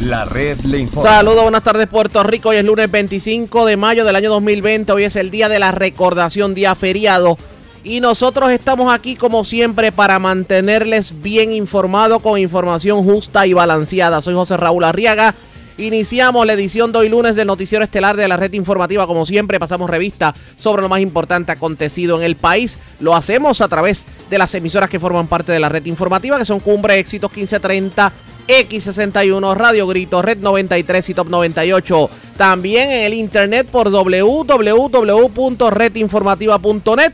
La red le informa. Saludos, buenas tardes Puerto Rico. Hoy es lunes 25 de mayo del año 2020. Hoy es el día de la recordación, día feriado. Y nosotros estamos aquí como siempre para mantenerles bien informados con información justa y balanceada. Soy José Raúl Arriaga. Iniciamos la edición de hoy lunes del Noticiero Estelar de la Red Informativa. Como siempre, pasamos revista sobre lo más importante acontecido en el país. Lo hacemos a través de las emisoras que forman parte de la Red Informativa, que son Cumbre Éxitos 1530, X61, Radio Grito, Red 93 y Top 98. También en el internet por www.redinformativa.net.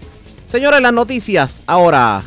Señores, las noticias ahora.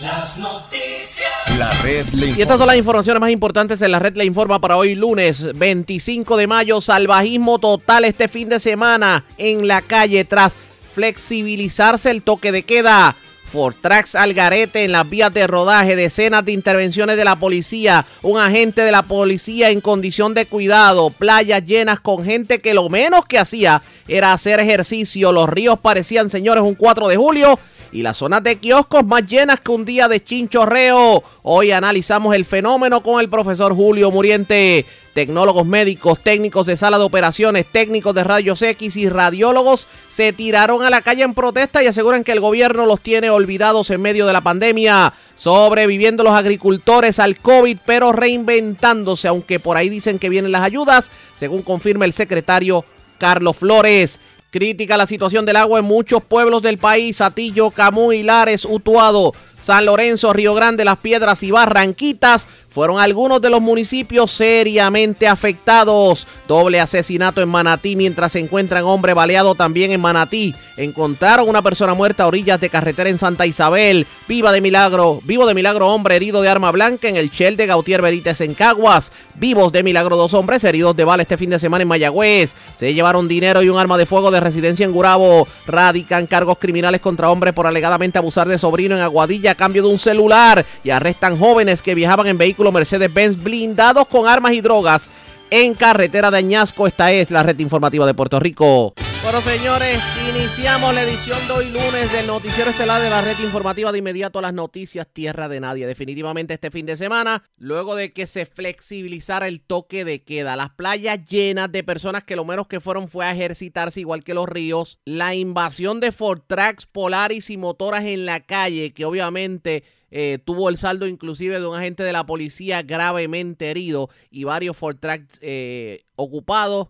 Las noticias. La red le informa. Y estas son las informaciones más importantes en la red le informa para hoy lunes 25 de mayo. Salvajismo total este fin de semana en la calle tras flexibilizarse el toque de queda. Fortrax Algarete en las vías de rodaje, decenas de intervenciones de la policía, un agente de la policía en condición de cuidado, playas llenas con gente que lo menos que hacía era hacer ejercicio, los ríos parecían, señores, un 4 de julio y las zonas de kioscos más llenas que un día de chinchorreo. Hoy analizamos el fenómeno con el profesor Julio Muriente. Tecnólogos médicos, técnicos de sala de operaciones, técnicos de rayos X y radiólogos se tiraron a la calle en protesta y aseguran que el gobierno los tiene olvidados en medio de la pandemia. Sobreviviendo los agricultores al COVID, pero reinventándose, aunque por ahí dicen que vienen las ayudas, según confirma el secretario Carlos Flores. Crítica la situación del agua en muchos pueblos del país, Atillo, Camuy, Lares, Utuado, San Lorenzo, Río Grande, Las Piedras y Barranquitas fueron algunos de los municipios seriamente afectados. Doble asesinato en Manatí mientras se encuentran hombre baleado también en Manatí. Encontraron una persona muerta a orillas de carretera en Santa Isabel. Viva de milagro, vivo de milagro hombre herido de arma blanca en el Shell de Gautier Benítez en Caguas. Vivos de milagro dos hombres heridos de bala este fin de semana en Mayagüez. Se llevaron dinero y un arma de fuego de residencia en Gurabo. Radican cargos criminales contra hombres por alegadamente abusar de sobrino en Aguadilla a cambio de un celular. Y arrestan jóvenes que viajaban en vehículos Mercedes-Benz blindados con armas y drogas en carretera de Añasco. Esta es la red informativa de Puerto Rico. Bueno, señores, iniciamos la edición de hoy lunes del Noticiero Estelar de la red informativa de inmediato a las noticias Tierra de Nadie. Definitivamente este fin de semana, luego de que se flexibilizara el toque de queda, las playas llenas de personas que lo menos que fueron fue a ejercitarse igual que los ríos, la invasión de Fortrax, Polaris y motoras en la calle, que obviamente eh, tuvo el saldo inclusive de un agente de la policía gravemente herido y varios Fortrax eh, ocupados.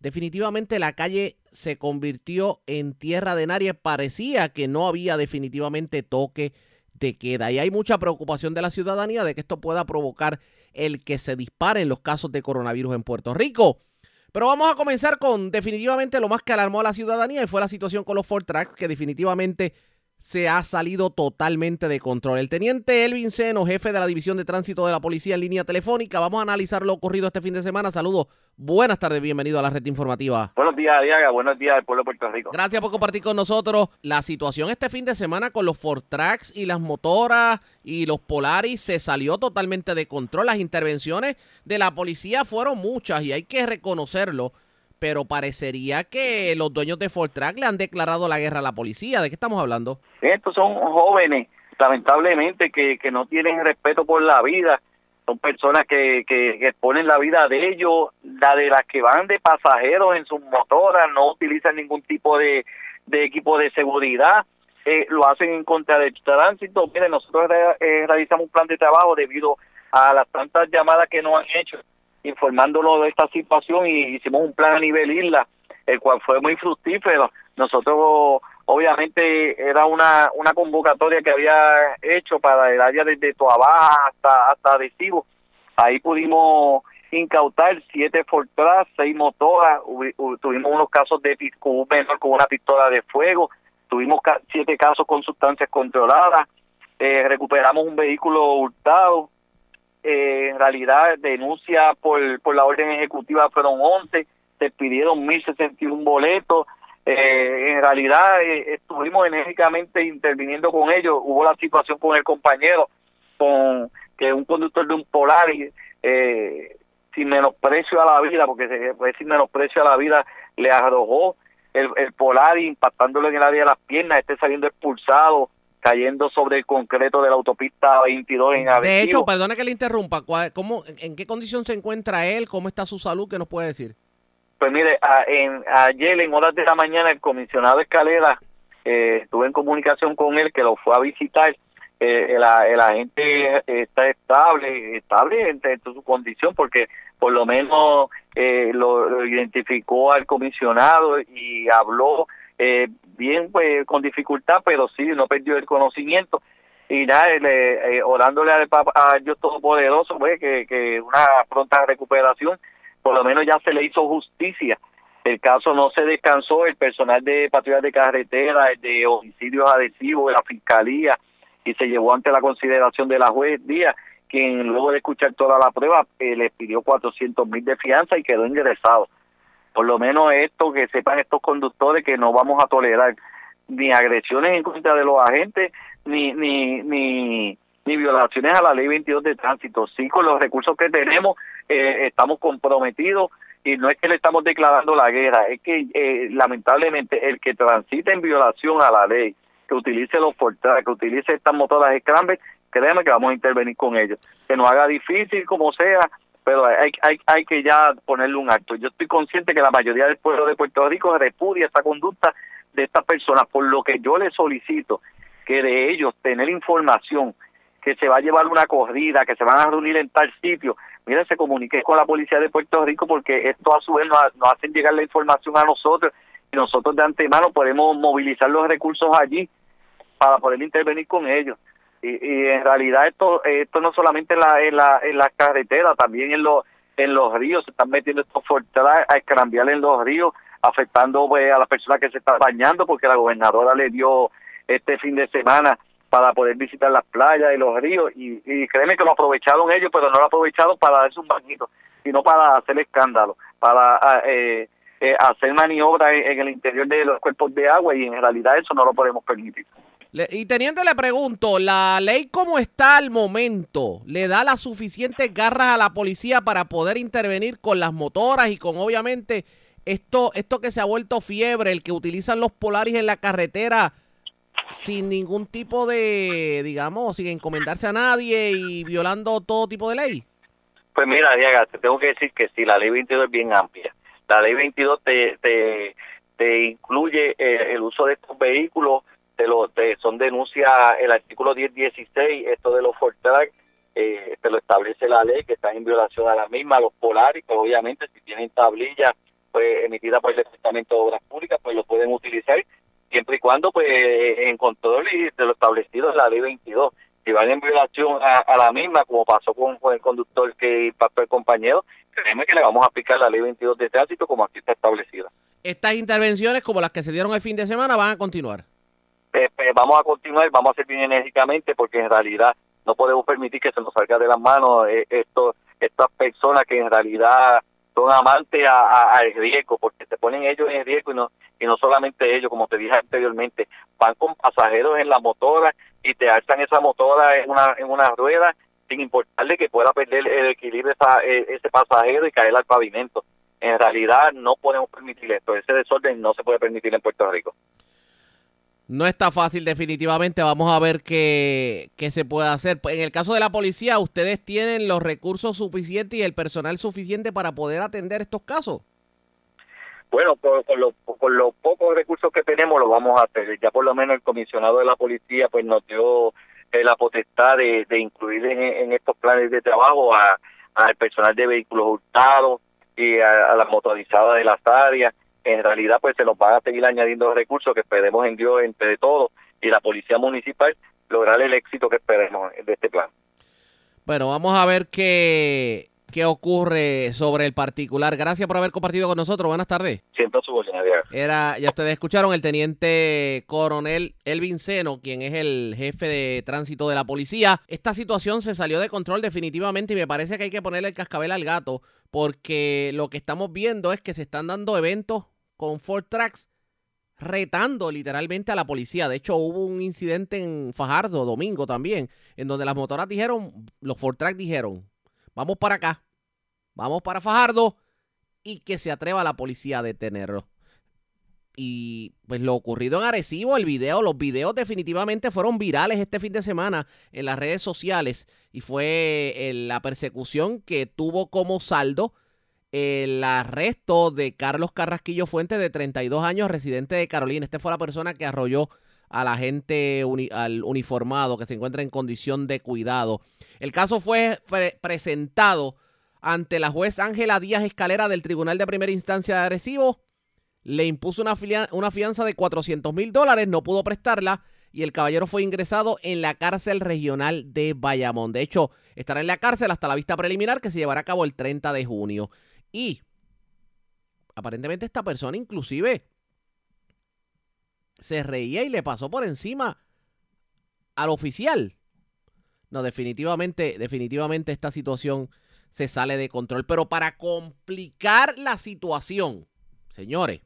Definitivamente la calle se convirtió en tierra de nadie. Parecía que no había definitivamente toque de queda. Y hay mucha preocupación de la ciudadanía de que esto pueda provocar el que se disparen los casos de coronavirus en Puerto Rico. Pero vamos a comenzar con definitivamente lo más que alarmó a la ciudadanía y fue la situación con los Fortrax, que definitivamente se ha salido totalmente de control. El teniente Elvin Seno, jefe de la División de Tránsito de la Policía en línea telefónica, vamos a analizar lo ocurrido este fin de semana. Saludos, buenas tardes, bienvenido a la red informativa. Buenos días, Diaga, buenos días al pueblo de Puerto Rico. Gracias por compartir con nosotros la situación este fin de semana con los Fortrax y las motoras y los Polaris se salió totalmente de control. Las intervenciones de la policía fueron muchas y hay que reconocerlo pero parecería que los dueños de Fortrack le han declarado la guerra a la policía. ¿De qué estamos hablando? Estos son jóvenes, lamentablemente, que, que no tienen respeto por la vida. Son personas que, que, que ponen la vida de ellos, la de las que van de pasajeros en sus motoras, no utilizan ningún tipo de, de equipo de seguridad. Eh, lo hacen en contra del tránsito. Miren, nosotros eh, realizamos un plan de trabajo debido a las tantas llamadas que nos han hecho informándolo de esta situación y hicimos un plan a nivel isla, el cual fue muy fructífero. Nosotros obviamente era una, una convocatoria que había hecho para el área desde Toabaja hasta, hasta Adhesivo. Ahí pudimos incautar siete Fortras, seis motoras, tuvimos unos casos de con menor con una pistola de fuego, tuvimos siete casos con sustancias controladas, eh, recuperamos un vehículo hurtado, eh, en realidad denuncia por, por la orden ejecutiva fueron 11, se pidieron 1.061 boletos, eh, en realidad eh, estuvimos enérgicamente interviniendo con ellos, hubo la situación con el compañero, con que un conductor de un Polar, eh, sin menosprecio a la vida, porque se puede sin menosprecio a la vida, le arrojó el, el Polar impactándolo en el área de las piernas, esté saliendo expulsado cayendo sobre el concreto de la autopista 22 en Arecibo. De hecho, perdone que le interrumpa, ¿cómo, ¿en qué condición se encuentra él? ¿Cómo está su salud? ¿Qué nos puede decir? Pues mire, en, ayer en horas de la mañana el comisionado Escalera eh, estuve en comunicación con él que lo fue a visitar. Eh, el, agente está estable, estable en, su condición porque por lo menos eh, lo, identificó al comisionado y habló eh, bien pues con dificultad, pero sí, no perdió el conocimiento. Y nada, eh, orándole al a Dios Todopoderoso, pues, que, que una pronta recuperación, por lo menos ya se le hizo justicia. El caso no se descansó, el personal de patrullas de carretera, el de homicidios adhesivos, de la fiscalía, y se llevó ante la consideración de la juez Díaz, quien luego de escuchar toda la prueba eh, le pidió 400 mil de fianza y quedó ingresado. Por lo menos esto, que sepan estos conductores que no vamos a tolerar ni agresiones en contra de los agentes, ni, ni, ni, ni violaciones a la ley 22 de tránsito. Sí, con los recursos que tenemos eh, estamos comprometidos y no es que le estamos declarando la guerra, es que eh, lamentablemente el que transite en violación a la ley, que utilice los portales, que utilice estas motoras Scramble, créeme que vamos a intervenir con ellos. Que nos haga difícil como sea, pero hay, hay, hay que ya ponerle un acto. Yo estoy consciente que la mayoría del pueblo de Puerto Rico repudia esta conducta de estas personas, por lo que yo les solicito que de ellos tener información, que se va a llevar una corrida, que se van a reunir en tal sitio, mire, se comunique con la policía de Puerto Rico porque esto a su vez nos, nos hacen llegar la información a nosotros y nosotros de antemano podemos movilizar los recursos allí para poder intervenir con ellos. Y, y en realidad esto esto no solamente en la en la en las carreteras, también en los en los ríos se están metiendo estos fortales a escrambiar en los ríos, afectando pues, a las personas que se están bañando porque la gobernadora le dio este fin de semana para poder visitar las playas y los ríos y, y créeme que lo aprovecharon ellos, pero no lo aprovecharon para darse un bañito, sino para hacer escándalo, para ah, eh, eh, hacer maniobras en el interior de los cuerpos de agua y en realidad eso no lo podemos permitir y teniente le pregunto, ¿la ley como está al momento le da las suficientes garras a la policía para poder intervenir con las motoras y con obviamente esto, esto que se ha vuelto fiebre, el que utilizan los polaris en la carretera sin ningún tipo de, digamos, sin encomendarse a nadie y violando todo tipo de ley? Pues mira, Diaga, te tengo que decir que sí, la ley 22 es bien amplia. La ley 22 te, te, te incluye eh, el uso de estos vehículos son denuncias el artículo 1016, esto de los Fortrack, eh, te lo establece la ley que está en violación a la misma, los polares, pues obviamente si tienen tablillas pues emitida por el Departamento de Obras Públicas, pues lo pueden utilizar siempre y cuando pues en control y de lo establecido en la ley 22. Si van en violación a, la misma, como pasó con, el conductor que impactó el compañero, créeme que le vamos a aplicar la ley 22 de tránsito como aquí está establecida. Estas intervenciones, como las que se dieron el fin de semana, van a continuar. Eh, pues, vamos a continuar, vamos a hacer bien enérgicamente porque en realidad no podemos permitir que se nos salga de las manos eh, estas personas que en realidad son amantes al riesgo, porque se ponen ellos en riesgo y no, y no solamente ellos, como te dije anteriormente, van con pasajeros en la motora y te alzan esa motora en una, en una rueda sin importarle que pueda perder el equilibrio e, ese pasajero y caer al pavimento. En realidad no podemos permitir esto, ese desorden no se puede permitir en Puerto Rico. No está fácil definitivamente, vamos a ver qué, qué, se puede hacer. En el caso de la policía, ¿ustedes tienen los recursos suficientes y el personal suficiente para poder atender estos casos? Bueno, con, los, pocos recursos que tenemos lo vamos a hacer. Ya por lo menos el comisionado de la policía pues nos dio eh, la potestad de, incluir en, estos planes de trabajo al personal de vehículos hurtados y a, a las motorizadas de las áreas en realidad pues se nos van a seguir añadiendo recursos que esperemos en Dios entre todos y la policía municipal lograr el éxito que esperemos de este plan. Bueno, vamos a ver qué, qué ocurre sobre el particular. Gracias por haber compartido con nosotros. Buenas tardes. Siento su voz, Era, ya ustedes escucharon el teniente coronel Elvin Seno, quien es el jefe de tránsito de la policía. Esta situación se salió de control definitivamente y me parece que hay que ponerle el cascabel al gato porque lo que estamos viendo es que se están dando eventos con Ford Tracks retando literalmente a la policía. De hecho, hubo un incidente en Fajardo, domingo también, en donde las motoras dijeron, los Ford Tracks dijeron, vamos para acá, vamos para Fajardo y que se atreva la policía a detenerlo. y pues lo ocurrido en Arecibo, el video, los videos definitivamente fueron virales este fin de semana en las redes sociales y fue eh, la persecución que tuvo como saldo el arresto de Carlos Carrasquillo Fuentes de 32 años, residente de Carolina. Este fue la persona que arrolló a la gente al uniformado que se encuentra en condición de cuidado. El caso fue presentado ante la juez Ángela Díaz Escalera del Tribunal de Primera Instancia de Arecibo le impuso una, una fianza de 400 mil dólares, no pudo prestarla y el caballero fue ingresado en la cárcel regional de Bayamón. De hecho, estará en la cárcel hasta la vista preliminar que se llevará a cabo el 30 de junio. Y aparentemente esta persona inclusive se reía y le pasó por encima al oficial. No, definitivamente, definitivamente esta situación se sale de control. Pero para complicar la situación, señores,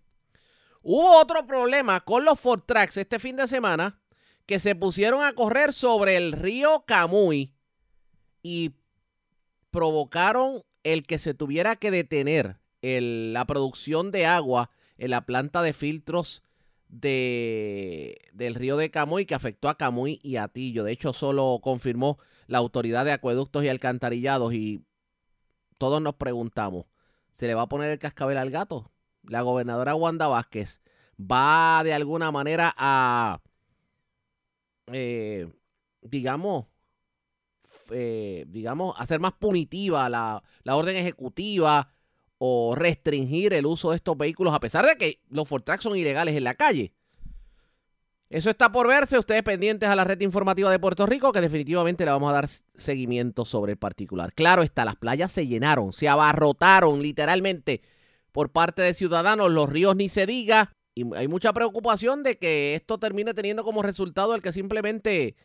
Hubo otro problema con los Ford Tracks este fin de semana que se pusieron a correr sobre el río Camuy y provocaron el que se tuviera que detener la producción de agua en la planta de filtros de, del río de Camuy que afectó a Camuy y a Tillo. De hecho, solo confirmó la autoridad de acueductos y alcantarillados y todos nos preguntamos, ¿se le va a poner el cascabel al gato? la gobernadora Wanda Vázquez va de alguna manera a, eh, digamos, eh, digamos, hacer más punitiva la, la, orden ejecutiva o restringir el uso de estos vehículos, a pesar de que los Ford son ilegales en la calle. Eso está por verse. Ustedes pendientes a la red informativa de Puerto Rico, que definitivamente le vamos a dar seguimiento sobre el particular. Claro está, las playas se llenaron, se abarrotaron literalmente por parte de ciudadanos, los ríos ni se diga. Y hay mucha preocupación de que esto termine teniendo como resultado el que simplemente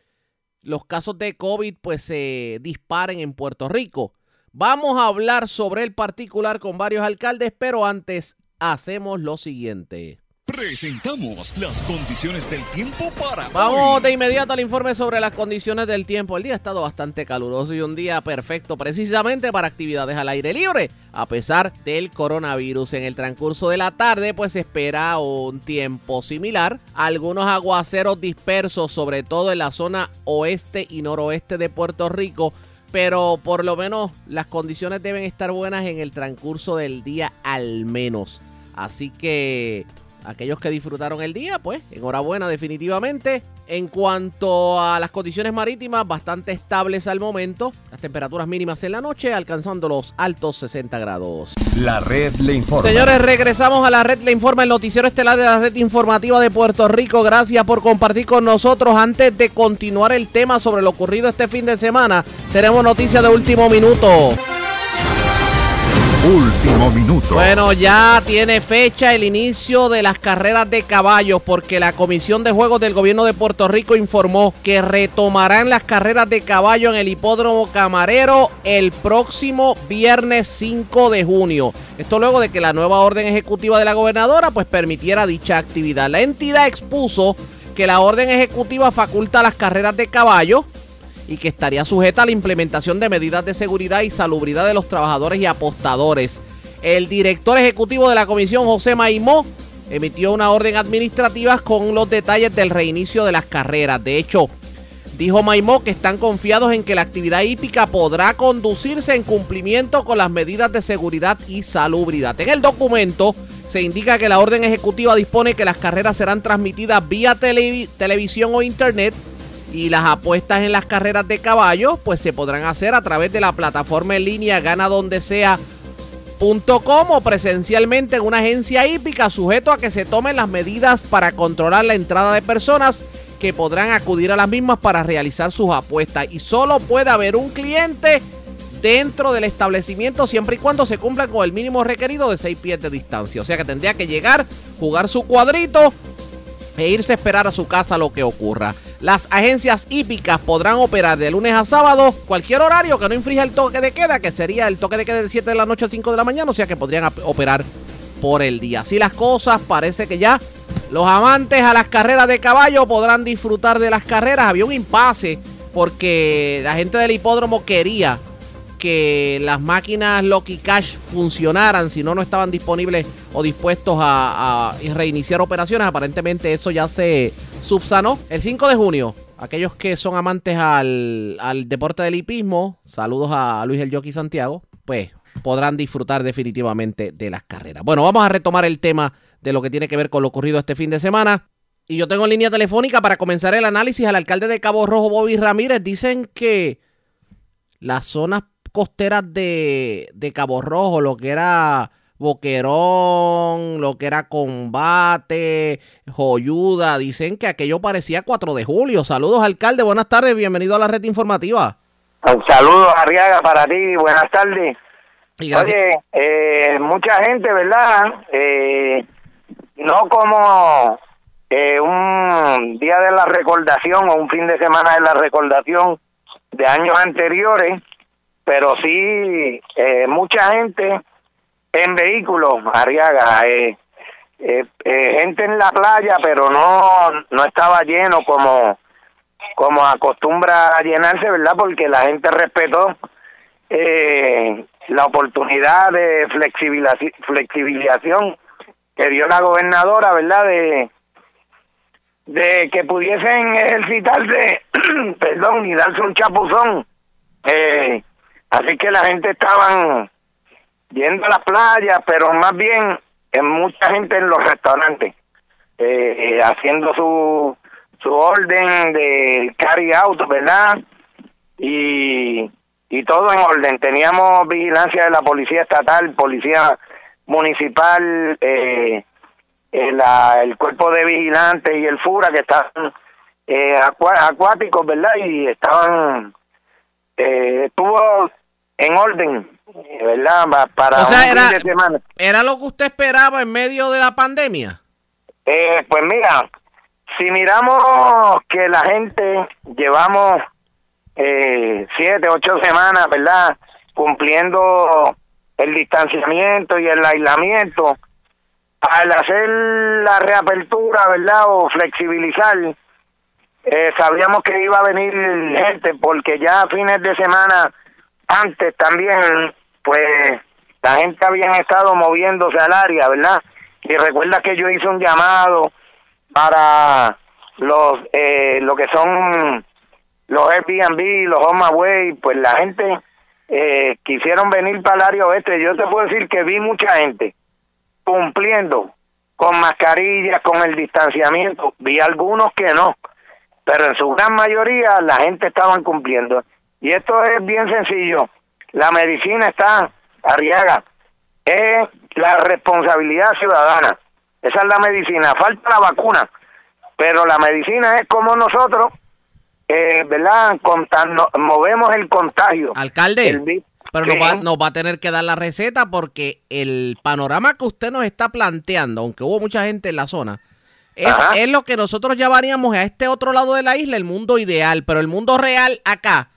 los casos de COVID pues se disparen en Puerto Rico. Vamos a hablar sobre el particular con varios alcaldes, pero antes hacemos lo siguiente. Presentamos las condiciones del tiempo para Vamos de inmediato al informe sobre las condiciones del tiempo. El día ha estado bastante caluroso y un día perfecto precisamente para actividades al aire libre. A pesar del coronavirus, en el transcurso de la tarde pues se espera un tiempo similar. Algunos aguaceros dispersos, sobre todo en la zona oeste y noroeste de Puerto Rico. Pero por lo menos las condiciones deben estar buenas en el transcurso del día al menos. Así que aquellos que disfrutaron el día, pues enhorabuena definitivamente. En cuanto a las condiciones marítimas, bastante estables al momento. Las temperaturas mínimas en la noche alcanzando los altos 60 grados. La red le informa. Señores, regresamos a la red le informa, el noticiero estelar de la red informativa de Puerto Rico. Gracias por compartir con nosotros. Antes de continuar el tema sobre lo ocurrido este fin de semana, tenemos noticias de último minuto. Último minuto. Bueno, ya tiene fecha el inicio de las carreras de caballos porque la Comisión de Juegos del Gobierno de Puerto Rico informó que retomarán las carreras de caballo en el hipódromo Camarero el próximo viernes 5 de junio. Esto luego de que la nueva orden ejecutiva de la gobernadora pues permitiera dicha actividad. La entidad expuso que la orden ejecutiva faculta las carreras de caballo y que estaría sujeta a la implementación de medidas de seguridad y salubridad de los trabajadores y apostadores. El director ejecutivo de la comisión, José Maimó, emitió una orden administrativa con los detalles del reinicio de las carreras. De hecho, dijo Maimó que están confiados en que la actividad hípica podrá conducirse en cumplimiento con las medidas de seguridad y salubridad. En el documento se indica que la orden ejecutiva dispone que las carreras serán transmitidas vía televisión o internet y las apuestas en las carreras de caballos pues se podrán hacer a través de la plataforma en línea gana donde sea o presencialmente en una agencia hípica sujeto a que se tomen las medidas para controlar la entrada de personas que podrán acudir a las mismas para realizar sus apuestas y solo puede haber un cliente dentro del establecimiento siempre y cuando se cumpla con el mínimo requerido de 6 pies de distancia. O sea que tendría que llegar, jugar su cuadrito e irse a esperar a su casa lo que ocurra. Las agencias hípicas podrán operar de lunes a sábado cualquier horario que no infrija el toque de queda, que sería el toque de queda de 7 de la noche a 5 de la mañana, o sea que podrían operar por el día. Así las cosas, parece que ya los amantes a las carreras de caballo podrán disfrutar de las carreras. Había un impasse porque la gente del hipódromo quería que las máquinas Lucky Cash funcionaran, si no, no estaban disponibles o dispuestos a, reiniciar operaciones. Aparentemente eso ya se subsanó. El 5 de junio, aquellos que son amantes al, deporte del hipismo, saludos a Luis El Yoki Santiago, pues podrán disfrutar definitivamente de las carreras. Bueno, vamos a retomar el tema de lo que tiene que ver con lo ocurrido este fin de semana. Y yo tengo en línea telefónica para comenzar el análisis al alcalde de Cabo Rojo, Bobby Ramírez. Dicen que las zonas costeras de, Cabo Rojo, lo que era Boquerón, lo que era Combate, Joyuda, dicen que aquello parecía 4 de julio. Saludos, alcalde, buenas tardes, bienvenido a la red informativa. Un saludo, Arriaga, para ti, buenas tardes. Oye, eh, mucha gente, ¿verdad? Eh, no como eh, un día de la recordación o un fin de semana de la recordación de años anteriores, pero sí eh, mucha gente en vehículos, Arriaga, eh, eh, gente en la playa, pero no no estaba lleno como como acostumbra a llenarse, ¿verdad? Porque la gente respetó la oportunidad de flexibilización, que dio la gobernadora, ¿verdad? De de que pudiesen ejercitarse, perdón, y darse un chapuzón Así que la gente estaban yendo a la playa, pero más bien en mucha gente en los restaurantes, eh, eh, haciendo su, su orden de carry out, ¿verdad? Y, y todo en orden. Teníamos vigilancia de la policía estatal, policía municipal, eh, el cuerpo de vigilantes y el FURA que estaban acuáticos, ¿verdad? Y estaban, estuvo en orden, ¿verdad? Para o era, semana. ¿Era lo que usted esperaba en medio de la pandemia? Eh, pues mira, si miramos que la gente llevamos eh, siete, ocho semanas, ¿verdad? Cumpliendo el distanciamiento y el aislamiento, al hacer la reapertura, ¿verdad? O flexibilizar, eh, sabíamos que iba a venir gente porque ya a fines de semana antes también, pues la gente había estado moviéndose al área, ¿verdad? Y recuerda que yo hice un llamado para los eh, lo que son los Airbnb, los Home Away, pues la gente eh, quisieron venir para el área oeste. Yo te puedo decir que vi mucha gente cumpliendo con mascarillas, con el distanciamiento. Vi algunos que no, pero en su gran mayoría la gente estaban cumpliendo. Y esto es bien sencillo. La medicina está, arriaga, es la responsabilidad ciudadana. Esa es la medicina. Falta la vacuna, pero la medicina es como nosotros, eh, ¿verdad? movemos el contagio. Alcalde. pero nos va, nos va, a tener que dar la receta porque el panorama que usted nos está planteando, aunque hubo mucha gente en la zona, es, es, lo que nosotros llamaríamos a este otro lado de la isla el mundo ideal, pero el mundo real acá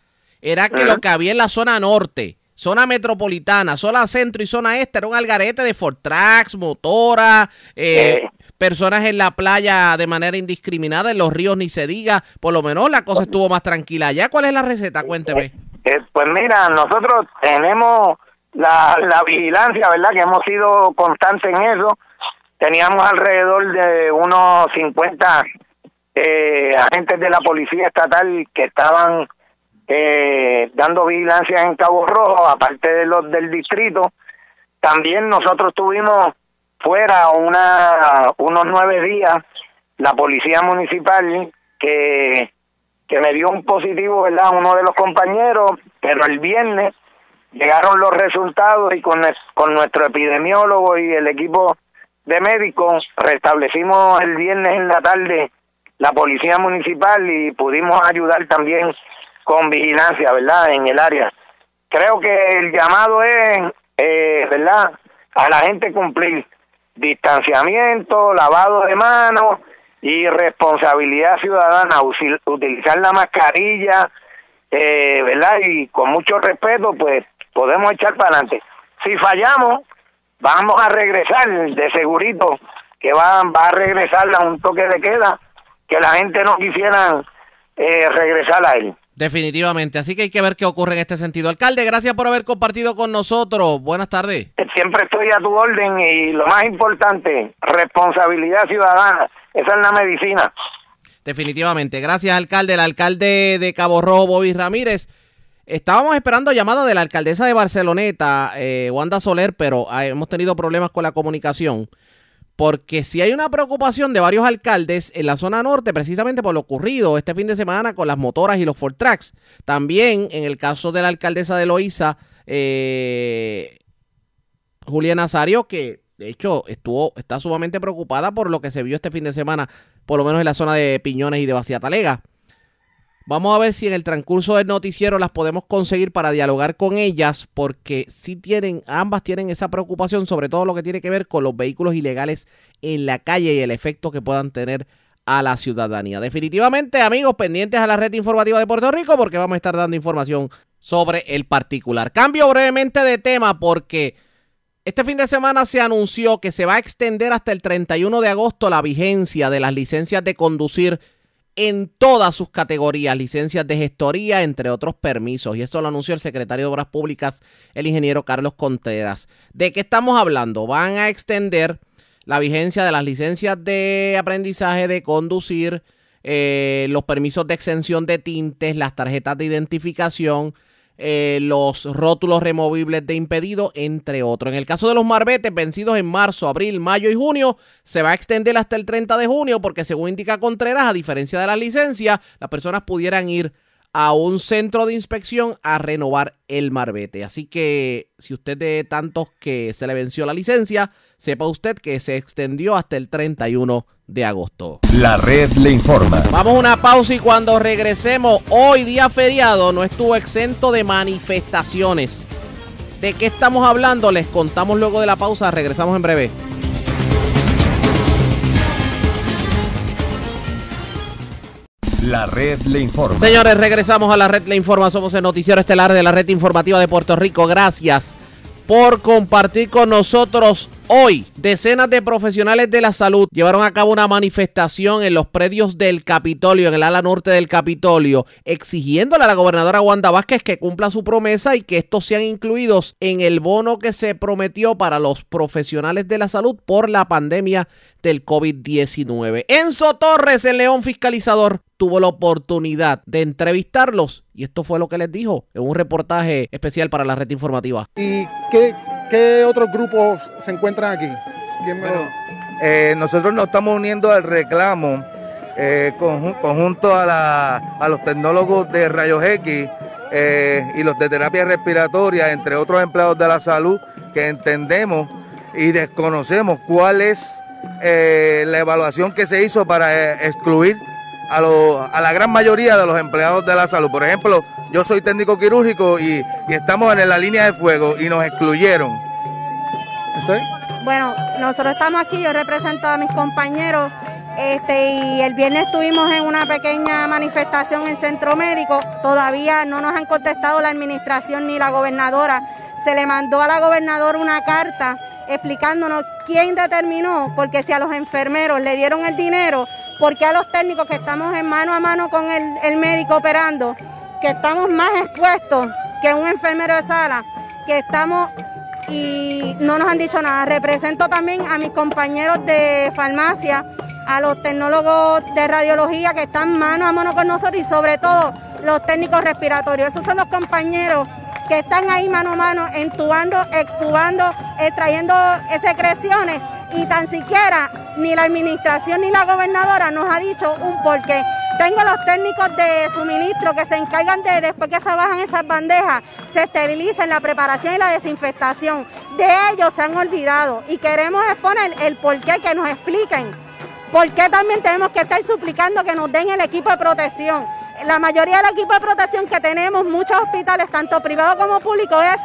era que lo que había en la zona norte, zona metropolitana, zona centro y zona este era un algarete de Fortrax, motora, eh, personas en la playa de manera indiscriminada, en los ríos ni se diga, por lo menos la cosa estuvo más tranquila. ¿Ya cuál es la receta? Cuénteme. Eh, eh, pues mira, nosotros tenemos la, la vigilancia, ¿verdad? Que hemos sido constantes en eso. Teníamos alrededor de unos 50 agentes de la policía estatal que estaban eh, dando vigilancia en Cabo Rojo, aparte de los del distrito. También nosotros tuvimos fuera una unos nueve días la policía municipal que, que me dio un positivo, ¿verdad? Uno de los compañeros, pero el viernes llegaron los resultados y con, con nuestro epidemiólogo y el equipo de médicos restablecimos el viernes en la tarde la policía municipal y pudimos ayudar también con vigilancia, ¿verdad? En el área. Creo que el llamado es, eh, ¿verdad? A la gente cumplir distanciamiento, lavado de manos y responsabilidad ciudadana, utilizar la mascarilla, eh, ¿verdad? Y con mucho respeto, pues podemos echar para adelante. Si fallamos, vamos a regresar de segurito, que va, va a regresar a un toque de queda, que la gente no quisiera eh, regresar a él. Definitivamente, así que hay que ver qué ocurre en este sentido. Alcalde, gracias por haber compartido con nosotros. Buenas tardes. Siempre estoy a tu orden y lo más importante, responsabilidad ciudadana. Esa es la medicina. Definitivamente. Gracias, alcalde. El alcalde de Cabo Rojo, Bobby Ramírez. Estábamos esperando llamada de la alcaldesa de Barceloneta, eh, Wanda Soler, pero ah, hemos tenido problemas con la comunicación. Porque si hay una preocupación de varios alcaldes en la zona norte, precisamente por lo ocurrido este fin de semana con las motoras y los Ford Tracks. También en el caso de la alcaldesa de Loíza, eh, Julia Nazario, que de hecho estuvo, está sumamente preocupada por lo que se vio este fin de semana, por lo menos en la zona de Piñones y de Talega. Vamos a ver si en el transcurso del noticiero las podemos conseguir para dialogar con ellas, porque sí tienen, ambas tienen esa preocupación, sobre todo lo que tiene que ver con los vehículos ilegales en la calle y el efecto que puedan tener a la ciudadanía. Definitivamente, amigos, pendientes a la red informativa de Puerto Rico, porque vamos a estar dando información sobre el particular. Cambio brevemente de tema porque este fin de semana se anunció que se va a extender hasta el 31 de agosto la vigencia de las licencias de conducir en todas sus categorías, licencias de gestoría, entre otros permisos. Y esto lo anunció el secretario de Obras Públicas, el ingeniero Carlos Contreras. ¿De qué estamos hablando? Van a extender la vigencia de las licencias de aprendizaje de conducir, eh, los permisos de exención de tintes, las tarjetas de identificación, eh, los rótulos removibles de impedido, entre otros. En el caso de los marbetes vencidos en marzo, abril, mayo y junio, se va a extender hasta el 30 de junio porque según indica Contreras, a diferencia de la licencia, las personas pudieran ir a un centro de inspección a renovar el marbete. Así que si usted de tantos que se le venció la licencia, sepa usted que se extendió hasta el 31 de agosto. La red le informa. Vamos a una pausa y cuando regresemos, hoy día feriado no estuvo exento de manifestaciones. ¿De qué estamos hablando? Les contamos luego de la pausa, regresamos en breve. La red le informa. Señores, regresamos a la red le informa. Somos el noticiero estelar de la red informativa de Puerto Rico. Gracias por compartir con nosotros hoy. Decenas de profesionales de la salud llevaron a cabo una manifestación en los predios del Capitolio, en el ala norte del Capitolio, exigiéndole a la gobernadora Wanda Vázquez que cumpla su promesa y que estos sean incluidos en el bono que se prometió para los profesionales de la salud por la pandemia del COVID-19. Enzo Torres, el león fiscalizador, tuvo la oportunidad de entrevistarlos y esto fue lo que les dijo en un reportaje especial para la red informativa. ¿Y qué, qué otros grupos se encuentran aquí? Eh, nosotros nos estamos uniendo al reclamo eh, conjunto a, a, los tecnólogos de rayos X eh, y los de terapia respiratoria, entre otros empleados de la salud, que entendemos y desconocemos cuál es la evaluación que se hizo para excluir a, la gran mayoría de los empleados de la salud. Por ejemplo, yo soy técnico quirúrgico y, estamos en la línea de fuego y nos excluyeron. ¿Usted? Bueno, nosotros estamos aquí, yo represento a mis compañeros este, y el viernes estuvimos en una pequeña manifestación en Centro Médico. Todavía no nos han contestado la administración ni la gobernadora. Se le mandó a la gobernadora una carta explicándonos quién determinó, porque si a los enfermeros le dieron el dinero, porque a los técnicos que estamos en mano a mano con el, médico operando, que estamos más expuestos que un enfermero de sala, que estamos y no nos han dicho nada. Represento también a mis compañeros de farmacia, a los tecnólogos de radiología que están mano a mano con nosotros y sobre todo los técnicos respiratorios. Esos son los compañeros que están ahí mano a mano, entubando, extubando, extrayendo secreciones y tan siquiera ni la administración ni la gobernadora nos ha dicho un porqué. Tengo los técnicos de suministro que se encargan de, después que se bajan esas bandejas, se esterilicen la preparación y la desinfectación. De ellos se han olvidado y queremos exponer el porqué, que nos expliquen. ¿Por qué también tenemos que estar suplicando que nos den el equipo de protección? La mayoría del equipo de protección que tenemos, muchos hospitales, tanto privados como públicos, es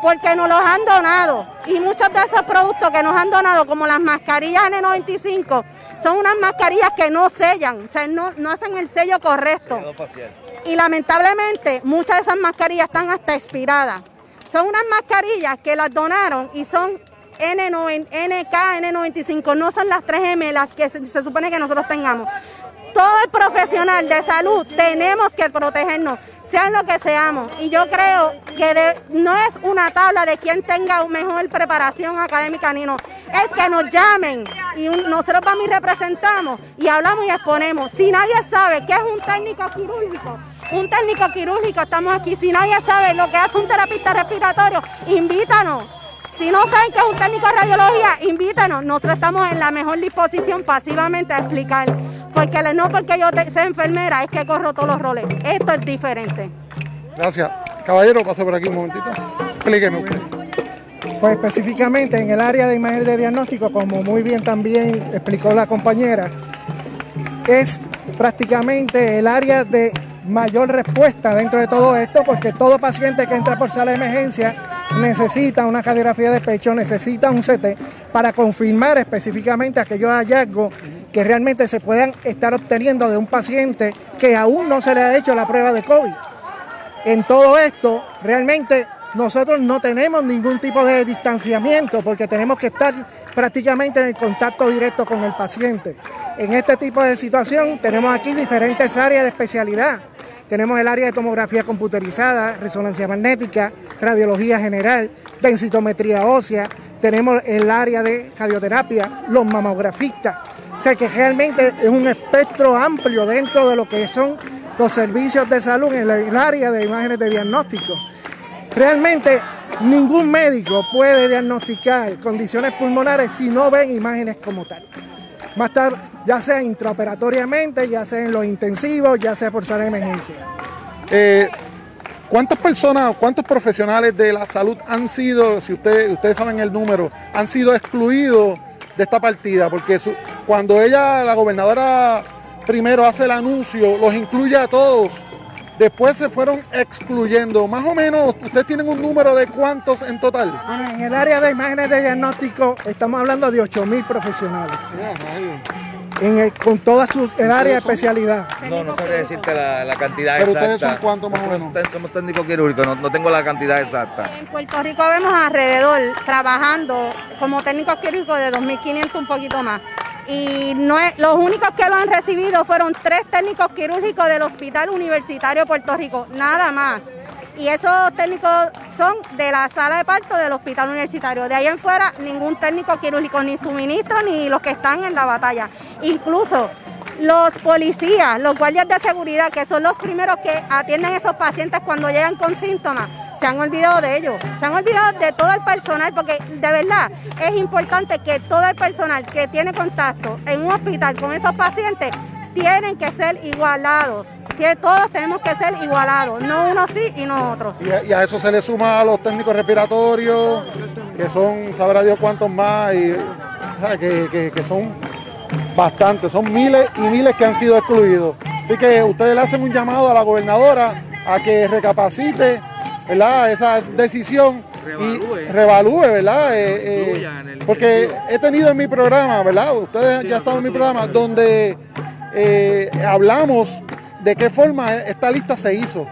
porque nos los han donado. Y muchos de esos productos que nos han donado, como las mascarillas N95, son unas mascarillas que no sellan, o sea, no, hacen el sello correcto. Y lamentablemente muchas de esas mascarillas están hasta expiradas. Son unas mascarillas que las donaron y son N9, NK, N95, no son las 3M las que se, se supone que nosotros tengamos. todo el profesional de salud tenemos que protegernos sean lo que seamos. Y yo creo que no es una tabla de quien tenga mejor preparación académica ni no. Es que nos llamen y nosotros vamos y representamos y hablamos y exponemos. Si nadie sabe qué es un técnico quirúrgico, un técnico quirúrgico, estamos aquí. Si nadie sabe lo que hace un terapista respiratorio, invítanos. Si no saben qué es un técnico de radiología, invítanos. Nosotros estamos en la mejor disposición pasivamente a explicar. Porque no porque yo sea enfermera es que corro todos los roles. Esto es diferente. Gracias. Caballero, pase por aquí un momentito. Explíqueme usted. Pues específicamente en el área de imagen de diagnóstico, como muy bien también explicó la compañera, es prácticamente el área de mayor respuesta dentro de todo esto, porque todo paciente que entra por sala de emergencia necesita una radiografía de pecho, necesita un CT para confirmar específicamente aquellos hallazgos que realmente se puedan estar obteniendo de un paciente que aún no se le ha hecho la prueba de COVID. En todo esto, realmente nosotros no tenemos ningún tipo de distanciamiento porque tenemos que estar prácticamente en el contacto directo con el paciente. En este tipo de situación tenemos aquí diferentes áreas de especialidad. Tenemos el área de tomografía computerizada, resonancia magnética, radiología general, densitometría ósea, tenemos el área de radioterapia, los mamografistas. O sea que realmente es un espectro amplio dentro de lo que son los servicios de salud en el área de imágenes de diagnóstico. Realmente ningún médico puede diagnosticar condiciones pulmonares si no ven imágenes como tal. Más tarde, ya sea intraoperatoriamente, ya sea en los intensivos, ya sea por sala de emergencia. Eh, ¿Cuántas personas, cuántos profesionales de la salud han sido, si ustedes saben el número, han sido excluidos de esta partida? Porque cuando ella, la gobernadora, primero hace el anuncio, los incluye a todos. Después se fueron excluyendo. Más o menos, ¿ustedes tienen un número de cuántos en total? Bueno, en el área de imágenes de diagnóstico estamos hablando de 8 con toda su área de especialidad. No, no sabría decirte la, cantidad ¿Pero exacta. ustedes son cuántos más o menos? Somos técnicos quirúrgicos, no, tengo la cantidad exacta. En Puerto Rico vemos alrededor trabajando como técnicos quirúrgicos de 2.500 un poquito más. Y no es, los únicos que lo han recibido fueron tres técnicos quirúrgicos del Hospital Universitario de Puerto Rico, nada más y esos técnicos son de la sala de parto del hospital universitario. De ahí en fuera, ningún técnico quirúrgico ni suministra ni los que están en la batalla. Incluso los policías, los guardias de seguridad, que son los primeros que atienden a esos pacientes cuando llegan con síntomas, se han olvidado de ellos, se han olvidado de todo el personal, porque de verdad es importante que todo el personal que tiene contacto en un hospital con esos pacientes tienen que ser igualados. Que todos tenemos que ser igualados, no unos sí y no otros. Y a, eso se le suma a los técnicos respiratorios, que son, sabrá Dios cuántos más, y, que, son bastantes, son miles y miles que han sido excluidos. Así que ustedes le hacen un llamado a la gobernadora a que recapacite ¿verdad? esa decisión y revalúe, ¿verdad? Eh, eh, porque he tenido en mi programa, ¿verdad? Ustedes ya han estado en mi programa, donde eh, hablamos de qué forma esta lista se hizo.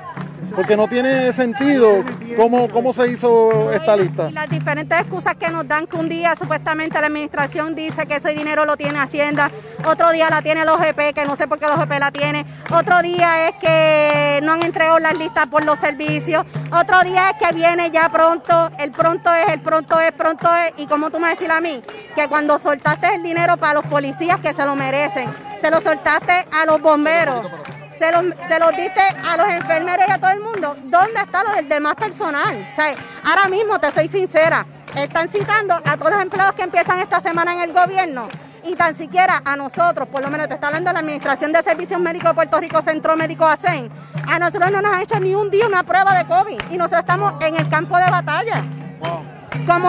Porque no tiene sentido cómo, cómo se hizo esta lista. las diferentes excusas que nos dan que un día supuestamente la administración dice que ese dinero lo tiene Hacienda, otro día la tiene el OGP, que no sé por qué el OGP la tiene, otro día es que no han entregado las listas por los servicios, otro día es que viene ya pronto, el pronto es, el pronto es, pronto es, y como tú me decís a mí, que cuando soltaste el dinero para los policías que se lo merecen, se lo soltaste a los bomberos, se lo, se lo diste a los enfermeros y a todo el mundo. ¿Dónde está lo del demás personal? O sea, ahora mismo te soy sincera, están citando a todos los empleados que empiezan esta semana en el gobierno y tan siquiera a nosotros, por lo menos te está hablando la Administración de Servicios Médicos de Puerto Rico, Centro Médico ASEN, a nosotros no nos han hecho ni un día una prueba de COVID y nosotros estamos en el campo de batalla.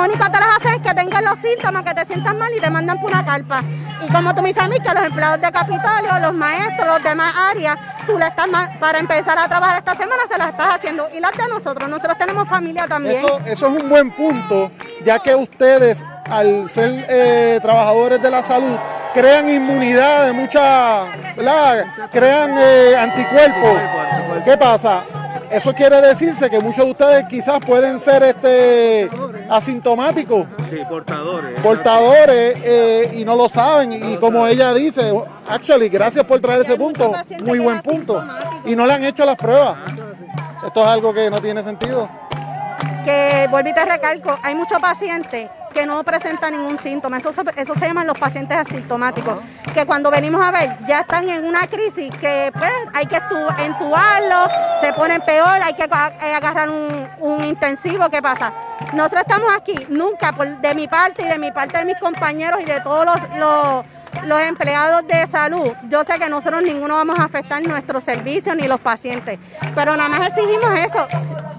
Único te las hacen es que tengas los síntomas, que te sientas mal y te mandan por una carpa. Y como tú me dices a mí, que los empleados de Capitolio, los maestros, los demás áreas, tú le estás para empezar a trabajar esta semana, se las estás haciendo. Y las de nosotros, nosotros tenemos familia también. Eso, eso es un buen punto, ya que ustedes, al ser eh, trabajadores de la salud, crean inmunidad de mucha, ¿verdad? Crean eh, anticuerpos. ¿Qué pasa? Eso quiere decirse que muchos de ustedes quizás pueden ser este asintomáticos. Sí, portadores. Portadores eh, y no lo saben. Y como ella dice, actually, gracias por traer ese punto, muy buen punto. Y no le han hecho las pruebas. Esto es algo que no tiene sentido. Que, volví te recalco, hay muchos pacientes que no presentan ningún síntoma. Eso, eso se llaman los pacientes asintomáticos, que cuando venimos a ver ya están en una crisis que pues hay que entubarlos, se ponen peor, hay que eh, agarrar un, intensivo. ¿Qué pasa? Nosotros estamos aquí, nunca, por, de mi parte y de mi parte de mis compañeros y de todos los empleados de salud, yo sé que nosotros ninguno vamos a afectar nuestros servicios ni los pacientes, pero nada más exigimos eso,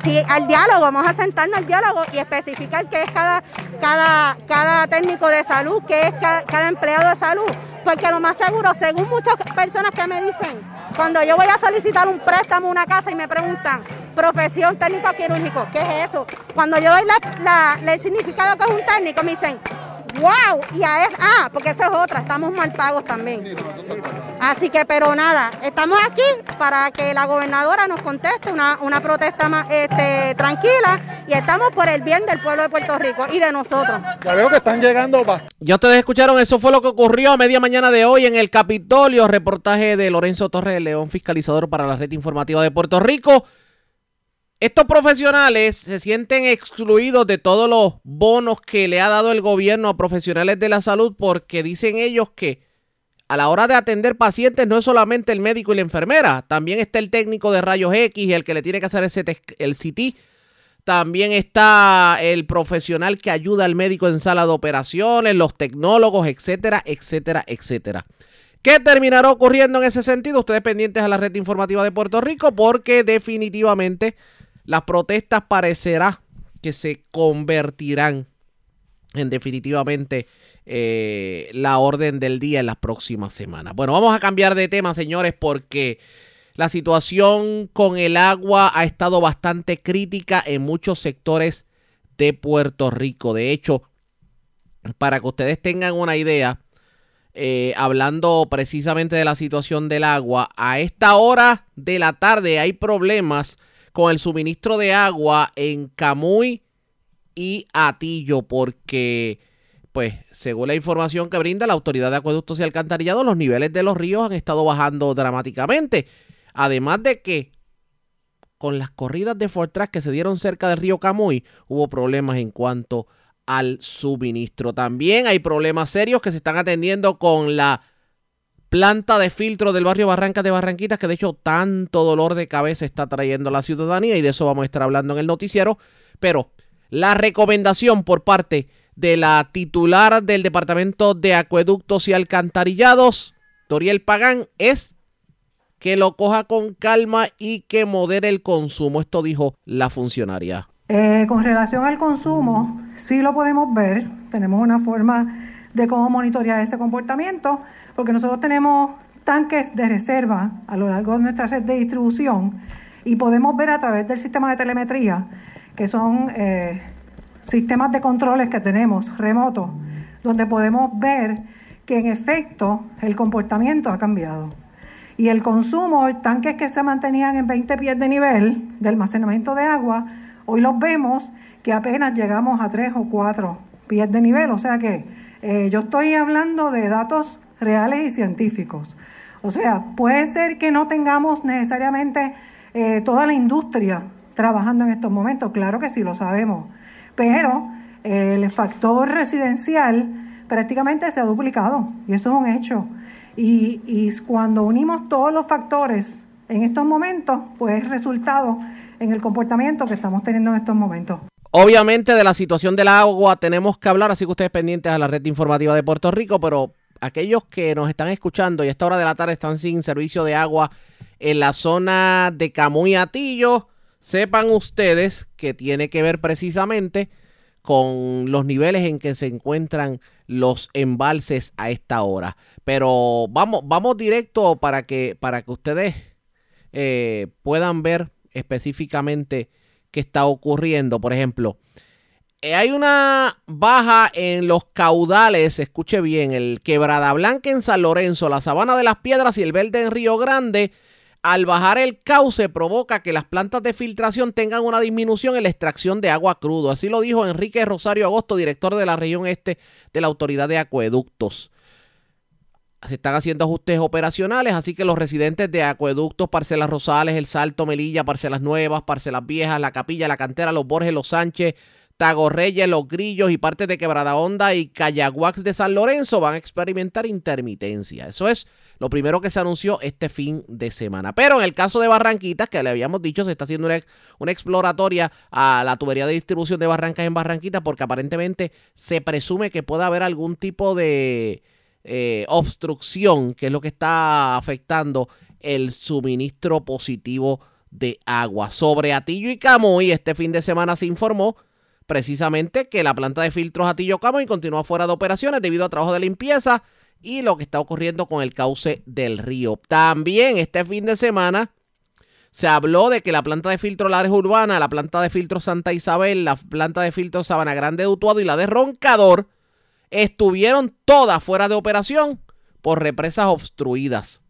si al diálogo, vamos a sentarnos al diálogo y especificar qué es cada, cada, cada técnico de salud, qué es cada, empleado de salud, porque lo más seguro, según muchas personas que me dicen, cuando yo voy a solicitar un préstamo, una casa y me preguntan, profesión técnico quirúrgico, ¿qué es eso? Cuando yo doy la, el significado que es un técnico, me dicen, ¡Wow! Y a es, ah, porque esa es otra, estamos mal pagos también. Así que, pero nada, estamos aquí para que la gobernadora nos conteste una, una protesta más este, tranquila y estamos por el bien del pueblo de Puerto Rico y de nosotros. Ya veo que están llegando. Ya ustedes escucharon, eso fue lo que ocurrió a media mañana de hoy en el Capitolio. Reportaje de Lorenzo Torres de León, fiscalizador para la red informativa de Puerto Rico. Estos profesionales se sienten excluidos de todos los bonos que le ha dado el gobierno a profesionales de la salud porque dicen ellos que a la hora de atender pacientes no es solamente el médico y la enfermera, también está el técnico de rayos X, el que le tiene que hacer ese el CT. También está el profesional que ayuda al médico en sala de operaciones, los tecnólogos, etcétera, etcétera, etcétera. ¿Qué terminará ocurriendo en ese sentido? Ustedes pendientes a la red informativa de Puerto Rico porque definitivamente las protestas parecerá que se convertirán en definitivamente eh, la orden del día en las próximas semanas. Bueno, vamos a cambiar de tema, señores, porque la situación con el agua ha estado bastante crítica en muchos sectores de Puerto Rico. De hecho, para que ustedes tengan una idea, eh, hablando precisamente de la situación del agua, a esta hora de la tarde hay problemas con el suministro de agua en Camuy y Atillo, porque, pues, según la información que brinda la Autoridad de Acueductos y Alcantarillados, los niveles de los ríos han estado bajando dramáticamente. Además de que con las corridas de Fortras que se dieron cerca del río Camuy, hubo problemas en cuanto al suministro. También hay problemas serios que se están atendiendo con la planta de filtro del barrio Barrancas de Barranquitas, que de hecho tanto dolor de cabeza está trayendo a la ciudadanía y de eso vamos a estar hablando en el noticiero. Pero la recomendación por parte de la titular del Departamento de Acueductos y Alcantarillados, Toriel Pagán, es que lo coja con calma y que modere el consumo. Esto dijo la funcionaria. Eh, con relación al consumo, sí lo podemos ver. Tenemos una forma de cómo monitorear ese comportamiento porque nosotros tenemos tanques de reserva a lo largo de nuestra red de distribución y podemos ver a través del sistema de telemetría, que son eh, sistemas de controles que tenemos remotos, donde podemos ver que en efecto el comportamiento ha cambiado. Y el consumo, tanques que se mantenían en 20 pies de nivel de almacenamiento de agua, hoy los vemos que apenas llegamos a 3 o 4 pies de nivel. O sea que eh, yo estoy hablando de datos reales y científicos. O sea, puede ser que no tengamos necesariamente eh, toda la industria trabajando en estos momentos, claro que sí lo sabemos, pero eh, el factor residencial prácticamente se ha duplicado y eso es un hecho. Y, y cuando unimos todos los factores en estos momentos, pues resultado en el comportamiento que estamos teniendo en estos momentos. Obviamente de la situación del agua tenemos que hablar, así que ustedes pendientes a la red informativa de Puerto Rico, pero aquellos que nos están escuchando y a esta hora de la tarde están sin servicio de agua en la zona de Camuy Atillo, sepan ustedes que tiene que ver precisamente con los niveles en que se encuentran los embalses a esta hora. Pero vamos, vamos directo para que, para que ustedes eh, puedan ver específicamente qué está ocurriendo. Por ejemplo, eh, hay una baja en los caudales, escuche bien, el Quebrada Blanca en San Lorenzo, la Sabana de las Piedras y el Verde en Río Grande. Al bajar el cauce provoca que las plantas de filtración tengan una disminución en la extracción de agua crudo. Así lo dijo Enrique Rosario Agosto, director de la región este de la Autoridad de Acueductos. Se están haciendo ajustes operacionales, así que los residentes de Acueductos, Parcelas Rosales, El Salto, Melilla, Parcelas Nuevas, Parcelas Viejas, La Capilla, La Cantera, Los Borges, Los Sánchez, Tagorreyes, Los Grillos y partes de Quebrada Honda y Cayaguax de San Lorenzo van a experimentar intermitencia. Eso es lo primero que se anunció este fin de semana. Pero en el caso de Barranquitas, que le habíamos dicho, se está haciendo una, una exploratoria a la tubería de distribución de Barrancas en Barranquitas porque aparentemente se presume que pueda haber algún tipo de eh, obstrucción, que es lo que está afectando el suministro positivo de agua. Sobre Atillo y Camoy, este fin de semana se informó precisamente que la planta de filtros Atillo Camoy continúa fuera de operaciones debido a trabajo de limpieza y lo que está ocurriendo con el cauce del río. También este fin de semana se habló de que la planta de filtro Lares Urbana, la planta de filtro Santa Isabel, la planta de filtro Sabana Grande de Utuado y la de Roncador estuvieron todas fuera de operación por represas obstruidas.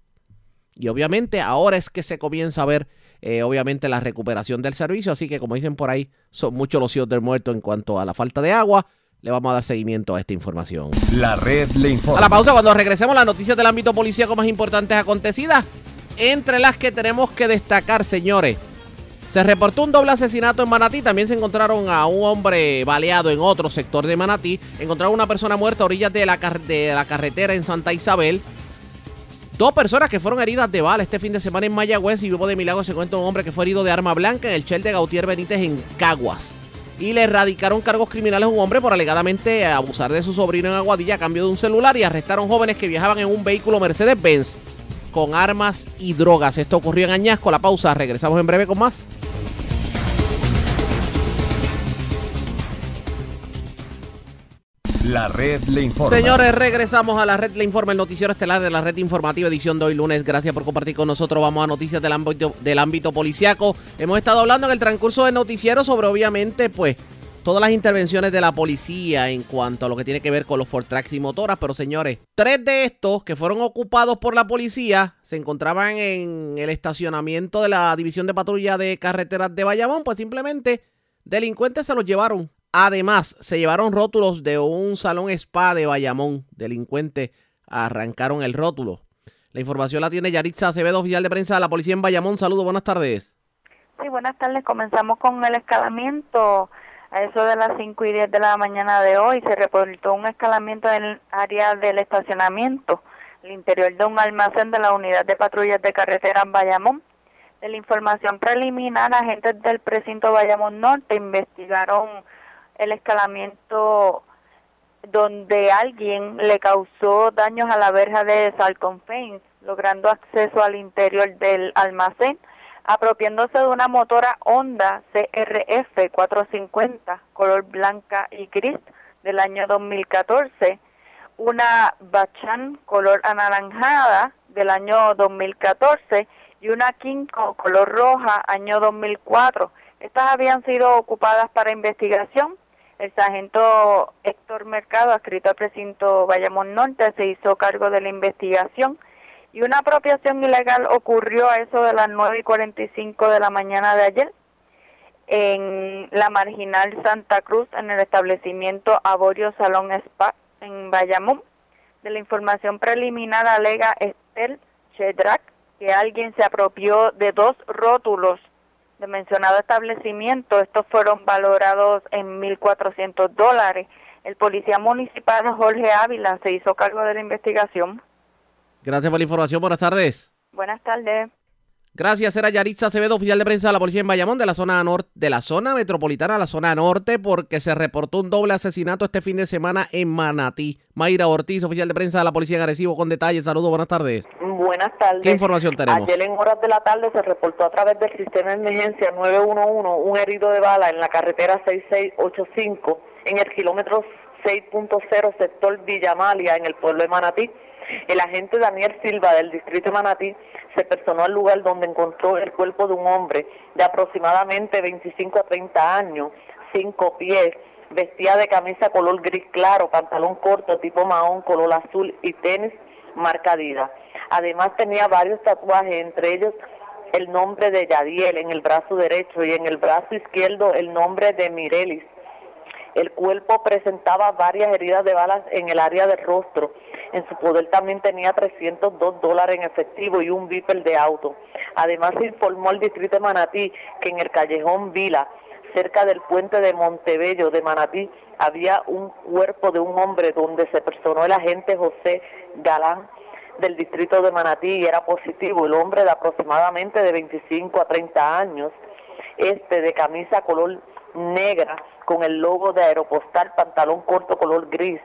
Y obviamente ahora es que se comienza a ver, eh, obviamente, la recuperación del servicio. Así que, como dicen por ahí, son muchos los hijos del muerto en cuanto a la falta de agua. Le vamos a dar seguimiento a esta información. La red le informa. A la pausa, cuando regresemos, las noticias del ámbito policíaco más importantes acontecidas. Entre las que tenemos que destacar, señores. Se reportó un doble asesinato en Manatí. También se encontraron a un hombre baleado en otro sector de Manatí. Encontraron una persona muerta a orillas de la, carretera en Santa Isabel. Dos personas que fueron heridas de bala este fin de semana en Mayagüez y vivo de milagro se encuentra un hombre que fue herido de arma blanca en el Shell de Gautier Benítez en Caguas. Y le erradicaron cargos criminales a un hombre por alegadamente abusar de su sobrino en Aguadilla a cambio de un celular y arrestaron jóvenes que viajaban en un vehículo Mercedes-Benz con armas y drogas. Esto ocurrió en Añasco. La pausa. Regresamos en breve con más. La red le informa. Señores, regresamos a la red le informa, el noticiero estelar de la red informativa edición de hoy lunes. Gracias por compartir con nosotros. Vamos a noticias del ámbito, del ámbito policiaco. Hemos estado hablando en el transcurso del noticiero sobre obviamente pues todas las intervenciones de la policía en cuanto a lo que tiene que ver con los Fortrax y motoras. Pero señores, tres de estos que fueron ocupados por la policía se encontraban en el estacionamiento de la División de Patrulla de Carreteras de Bayamón. Pues simplemente delincuentes se los llevaron. Además, se llevaron rótulos de un salón spa de Bayamón. Delincuentes arrancaron el rótulo. La información la tiene Yaritza Acevedo, oficial de prensa de la policía en Bayamón. Saludos, buenas tardes. Sí, buenas tardes. Comenzamos con el escalamiento a eso de las 5 y 10 de la mañana de hoy se reportó un escalamiento en el área del estacionamiento, el interior de un almacén de la unidad de patrullas de carretera en Bayamón. De la información preliminar, agentes del precinto Bayamón Norte investigaron el escalamiento donde alguien le causó daños a la verja de Salconfein, logrando acceso al interior del almacén apropiándose de una motora Honda CRF 450 color blanca y gris del año 2014, una Bachan color anaranjada del año 2014 y una Kinko color roja año 2004. Estas habían sido ocupadas para investigación. El sargento Héctor Mercado, adscrito al precinto Bayamón Norte, se hizo cargo de la investigación y una apropiación ilegal ocurrió a eso de las 9 y 45 de la mañana de ayer en la marginal Santa Cruz, en el establecimiento Aborio Salón Spa en Bayamón. De la información preliminar alega Estel Chedrak que alguien se apropió de dos rótulos de mencionado establecimiento. Estos fueron valorados en 1.400 dólares. El policía municipal Jorge Ávila se hizo cargo de la investigación. Gracias por la información. Buenas tardes. Buenas tardes. Gracias, era Yaritza Acevedo, oficial de prensa de la policía en Bayamón, de la zona norte, de la zona metropolitana a la zona norte, porque se reportó un doble asesinato este fin de semana en Manatí. Mayra Ortiz, oficial de prensa de la policía en Arecibo, con detalles. Saludos, buenas tardes. Buenas tardes. ¿Qué información tenemos? Ayer en horas de la tarde se reportó a través del sistema de emergencia 911 un herido de bala en la carretera 6685 en el kilómetro 6.0 sector Villamalia en el pueblo de Manatí el agente Daniel Silva del distrito de Manatí se personó al lugar donde encontró el cuerpo de un hombre de aproximadamente 25 a 30 años, cinco pies, vestía de camisa color gris claro, pantalón corto tipo mahón color azul y tenis marca Además tenía varios tatuajes, entre ellos el nombre de Yadiel en el brazo derecho y en el brazo izquierdo el nombre de Mirelis. El cuerpo presentaba varias heridas de balas en el área del rostro En su poder también tenía 302 dólares en efectivo y un viper de auto. Además informó al distrito de Manatí que en el callejón Vila, cerca del puente de Montebello de Manatí, había un cuerpo de un hombre donde se personó el agente José Galán del distrito de Manatí y era positivo. El hombre de aproximadamente de 25 a 30 años, este de camisa color negra con el logo de Aeropostal, pantalón corto color gris,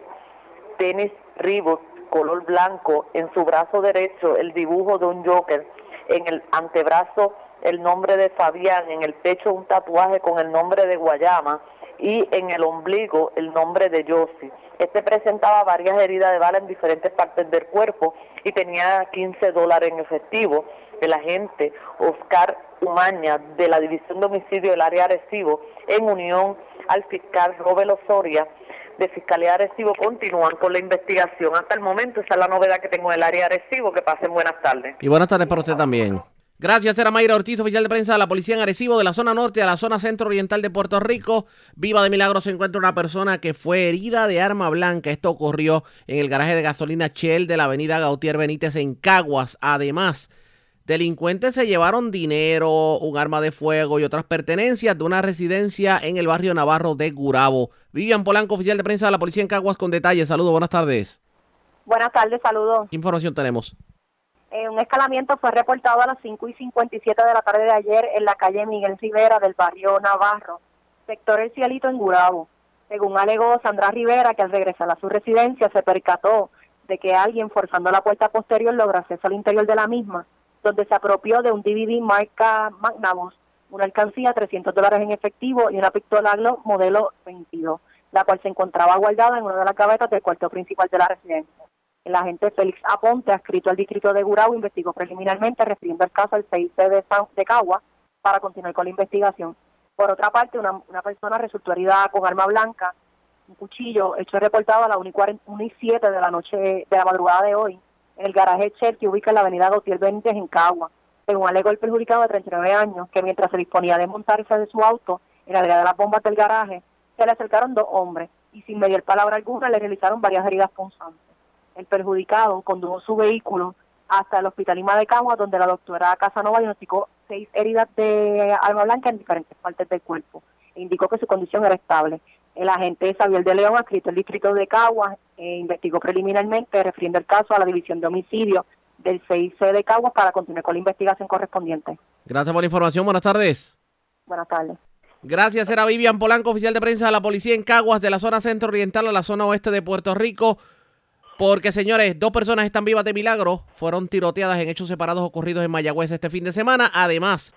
tenis Reebok color blanco, en su brazo derecho el dibujo de un Joker, en el antebrazo el nombre de Fabián, en el pecho un tatuaje con el nombre de Guayama y en el ombligo el nombre de Yossi. Este presentaba varias heridas de bala en diferentes partes del cuerpo y tenía 15 dólares en efectivo. El agente Oscar Umaña de la División de Homicidio del Área Arecibo, en unión al fiscal Robert Osoria de Fiscalía de Arecibo, continúan con la investigación. Hasta el momento esa es la novedad que tengo en el área Arecibo. Que pasen buenas tardes. Y buenas tardes para usted también. Gracias, era Mayra Ortiz, oficial de prensa de la Policía en Arecibo, de la zona norte a la zona centro-oriental de Puerto Rico. Viva de milagro se encuentra una persona que fue herida de arma blanca. Esto ocurrió en el garaje de gasolina Shell de la avenida Gautier Benítez en Caguas. Además, delincuentes se llevaron dinero, un arma de fuego y otras pertenencias de una residencia en el barrio Navarro de Gurabo. Vivian Polanco, oficial de prensa de la Policía en Caguas, con detalles. Saludos, buenas tardes. Buenas tardes, saludos. ¿Qué información tenemos? Eh, un escalamiento fue reportado a las 5 y 57 de la tarde de ayer en la calle Miguel Rivera del barrio Navarro, sector El Cielito en Gurabo. Según alegó Sandra Rivera, que al regresar a su residencia se percató de que alguien forzando la puerta posterior logró acceso al interior de la misma, donde se apropió de un DVD marca Magnavox, una alcancía, 300 dólares en efectivo y una pistola Glock modelo 22, la cual se encontraba guardada en una de las gavetas del cuarto principal de la residencia. El agente Félix Aponte, adscrito al distrito de Gurabo, investigó preliminarmente refiriendo el caso al CIC de, San, de Cagua para continuar con la investigación. Por otra parte, una, persona resultó herida con arma blanca, un cuchillo, hecho reportado a las 1 y 7 de la noche de la madrugada de hoy, en el garaje Cher que ubica en la avenida Gautier Benítez en Cagua. Según alegó el perjudicado de 39 años, que mientras se disponía a desmontarse de su auto en la de las bombas del garaje, se le acercaron dos hombres y sin mediar palabra alguna le realizaron varias heridas punzantes el perjudicado condujo su vehículo hasta el Hospital Lima de Cagua, donde la doctora Casanova diagnosticó seis heridas de arma blanca en diferentes partes del cuerpo e indicó que su condición era estable. El agente Xavier de León, adscrito al distrito de Caguas, eh, investigó preliminarmente, refiriendo el caso a la División de Homicidio del CIC de Caguas para continuar con la investigación correspondiente. Gracias por la información. Buenas tardes. Buenas tardes. Gracias, era Vivian Polanco, oficial de prensa de la policía en Caguas, de la zona centro-oriental a la zona oeste de Puerto Rico. Porque, señores, dos personas están vivas de milagro. Fueron tiroteadas en hechos separados ocurridos en Mayagüez este fin de semana. Además,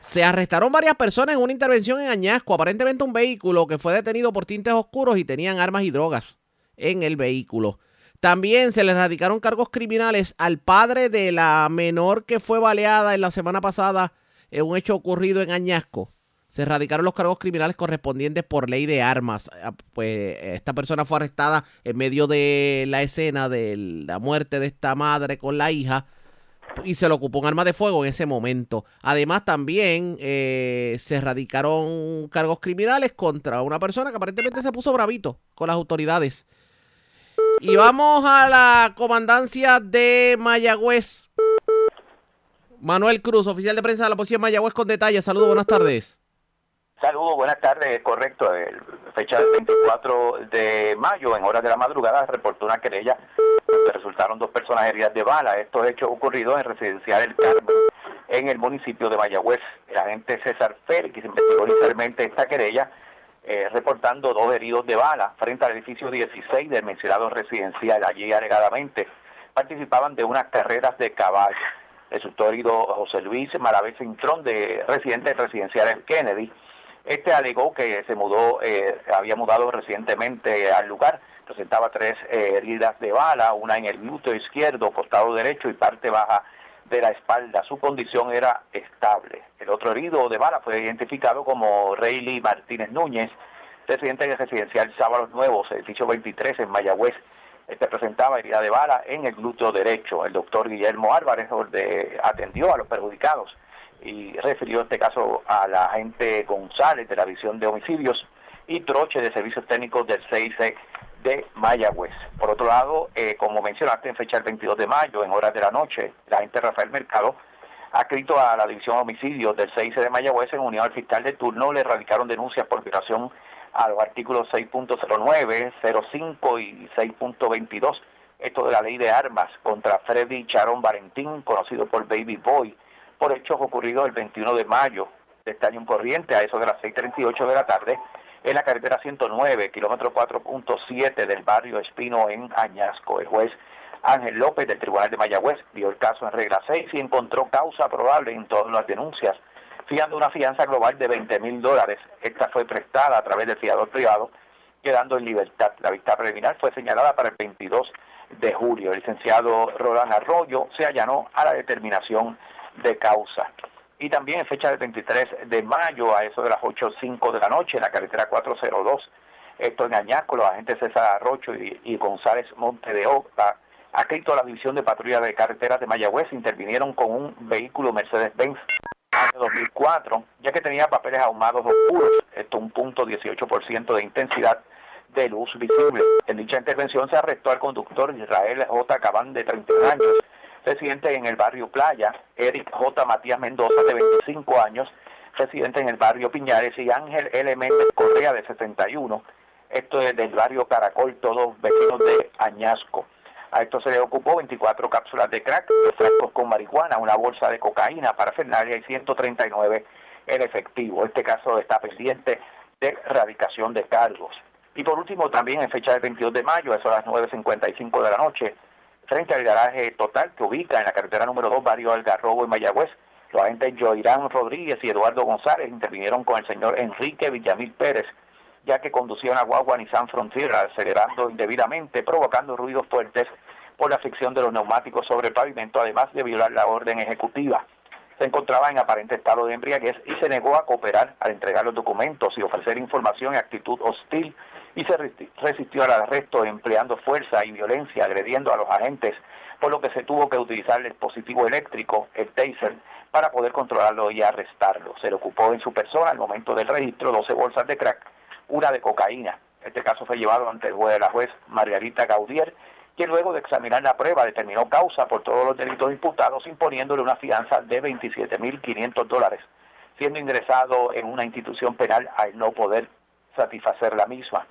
se arrestaron varias personas en una intervención en Añasco. Aparentemente un vehículo que fue detenido por tintes oscuros y tenían armas y drogas en el vehículo. También se le radicaron cargos criminales al padre de la menor que fue baleada en la semana pasada en un hecho ocurrido en Añasco se erradicaron los cargos criminales correspondientes por ley de armas. Ah, pues esta persona fue arrestada en medio de la escena de la muerte de esta madre con la hija y se le ocupó un arma de fuego en ese momento. Además, también eh, se erradicaron cargos criminales contra una persona que aparentemente se puso bravito con las autoridades. Y vamos a la comandancia de Mayagüez. Manuel Cruz, oficial de prensa de la policía de Mayagüez con detalles. Saludos, buenas tardes. Saludos, buenas tardes, correcto. El fecha del 24 de mayo, en horas de la madrugada, reportó una querella donde resultaron dos personas heridas de bala. Estos hechos ocurridos en residencial El Carmen, en el municipio de Mayagüez. El agente César Félix investigó inicialmente esta querella, eh, reportando dos heridos de bala frente al edificio 16 del mencionado residencial. Allí, alegadamente, participaban de unas carreras de caballo. Resultó herido José Luis Maravés Cintrón, de residente residencial en Kennedy este alegó que se mudó, eh, había mudado recientemente al lugar, presentaba tres eh, heridas de bala, una en el glúteo izquierdo, costado derecho y parte baja de la espalda. Su condición era estable. El otro herido de bala fue identificado como Rayleigh Martínez Núñez, residente de residencial Sábalos Nuevos, edificio 23 en Mayagüez. Este presentaba herida de bala en el glúteo derecho. El doctor Guillermo Álvarez atendió a los perjudicados y refirió este caso a la agente González de la Visión de Homicidios y Troche de Servicios Técnicos del CIC de Mayagüez. Por otro lado, eh, como mencionaste, en fecha del 22 de mayo, en horas de la noche, la gente Rafael Mercado ha escrito a la División de Homicidios del 6 de Mayagüez en unión al fiscal de turno, le radicaron denuncias por violación a los artículos 6.09, 05 y 6.22, esto de la ley de armas contra Freddy Charon Valentín, conocido por Baby Boy, por hechos ocurridos el 21 de mayo de este año en corriente, a eso de las 6.38 de la tarde, en la carretera 109, kilómetro 4.7 del barrio Espino en Añasco. El juez Ángel López del Tribunal de Mayagüez vio el caso en regla 6 y encontró causa probable en todas las denuncias, fiando una fianza global de 20 mil dólares. Esta fue prestada a través del fiador privado, quedando en libertad. La vista preliminar fue señalada para el 22 de julio. El licenciado Roland Arroyo se allanó a la determinación de causa. Y también en fecha del 23 de mayo, a eso de las 8.05 de la noche, en la carretera 402, esto en Añasco, los agentes César Arrocho y, González Monte de Oca, escrito a la División de Patrulla de Carreteras de Mayagüez, intervinieron con un vehículo Mercedes-Benz de 2004, ya que tenía papeles ahumados oscuros, esto un punto 18% de intensidad de luz visible. En dicha intervención se arrestó al conductor Israel J. Cabán, de 31 años, residente en el barrio Playa, Eric J. Matías Mendoza, de 25 años, residente en el barrio Piñares, y Ángel L. Méndez Correa, de 71, esto es del barrio Caracol, todos vecinos de Añasco. A esto se le ocupó 24 cápsulas de crack, dos frascos con marihuana, una bolsa de cocaína, para parafernalia y 139 en efectivo. Este caso está pendiente de erradicación de cargos. Y por último, también en fecha del 22 de mayo, eso a las 9.55 de la noche, frente al garaje total que ubica en la carretera número 2, barrio Algarrobo en Mayagüez. Los agentes Joirán Rodríguez y Eduardo González intervinieron con el señor Enrique Villamil Pérez, ya que conducía una guagua Nissan Frontier acelerando indebidamente, provocando ruidos fuertes por la fricción de los neumáticos sobre el pavimento, además de violar la orden ejecutiva. Se encontraba en aparente estado de embriaguez y se negó a cooperar al entregar los documentos y ofrecer información en actitud hostil y se resistió al arresto empleando fuerza y violencia, agrediendo a los agentes, por lo que se tuvo que utilizar el dispositivo eléctrico, el taser, para poder controlarlo y arrestarlo. Se le ocupó en su persona al momento del registro 12 bolsas de crack, una de cocaína. Este caso fue llevado ante el juez de la juez Margarita Gaudier, quien luego de examinar la prueba determinó causa por todos los delitos imputados, imponiéndole una fianza de 27.500 dólares, siendo ingresado en una institución penal al no poder satisfacer la misma.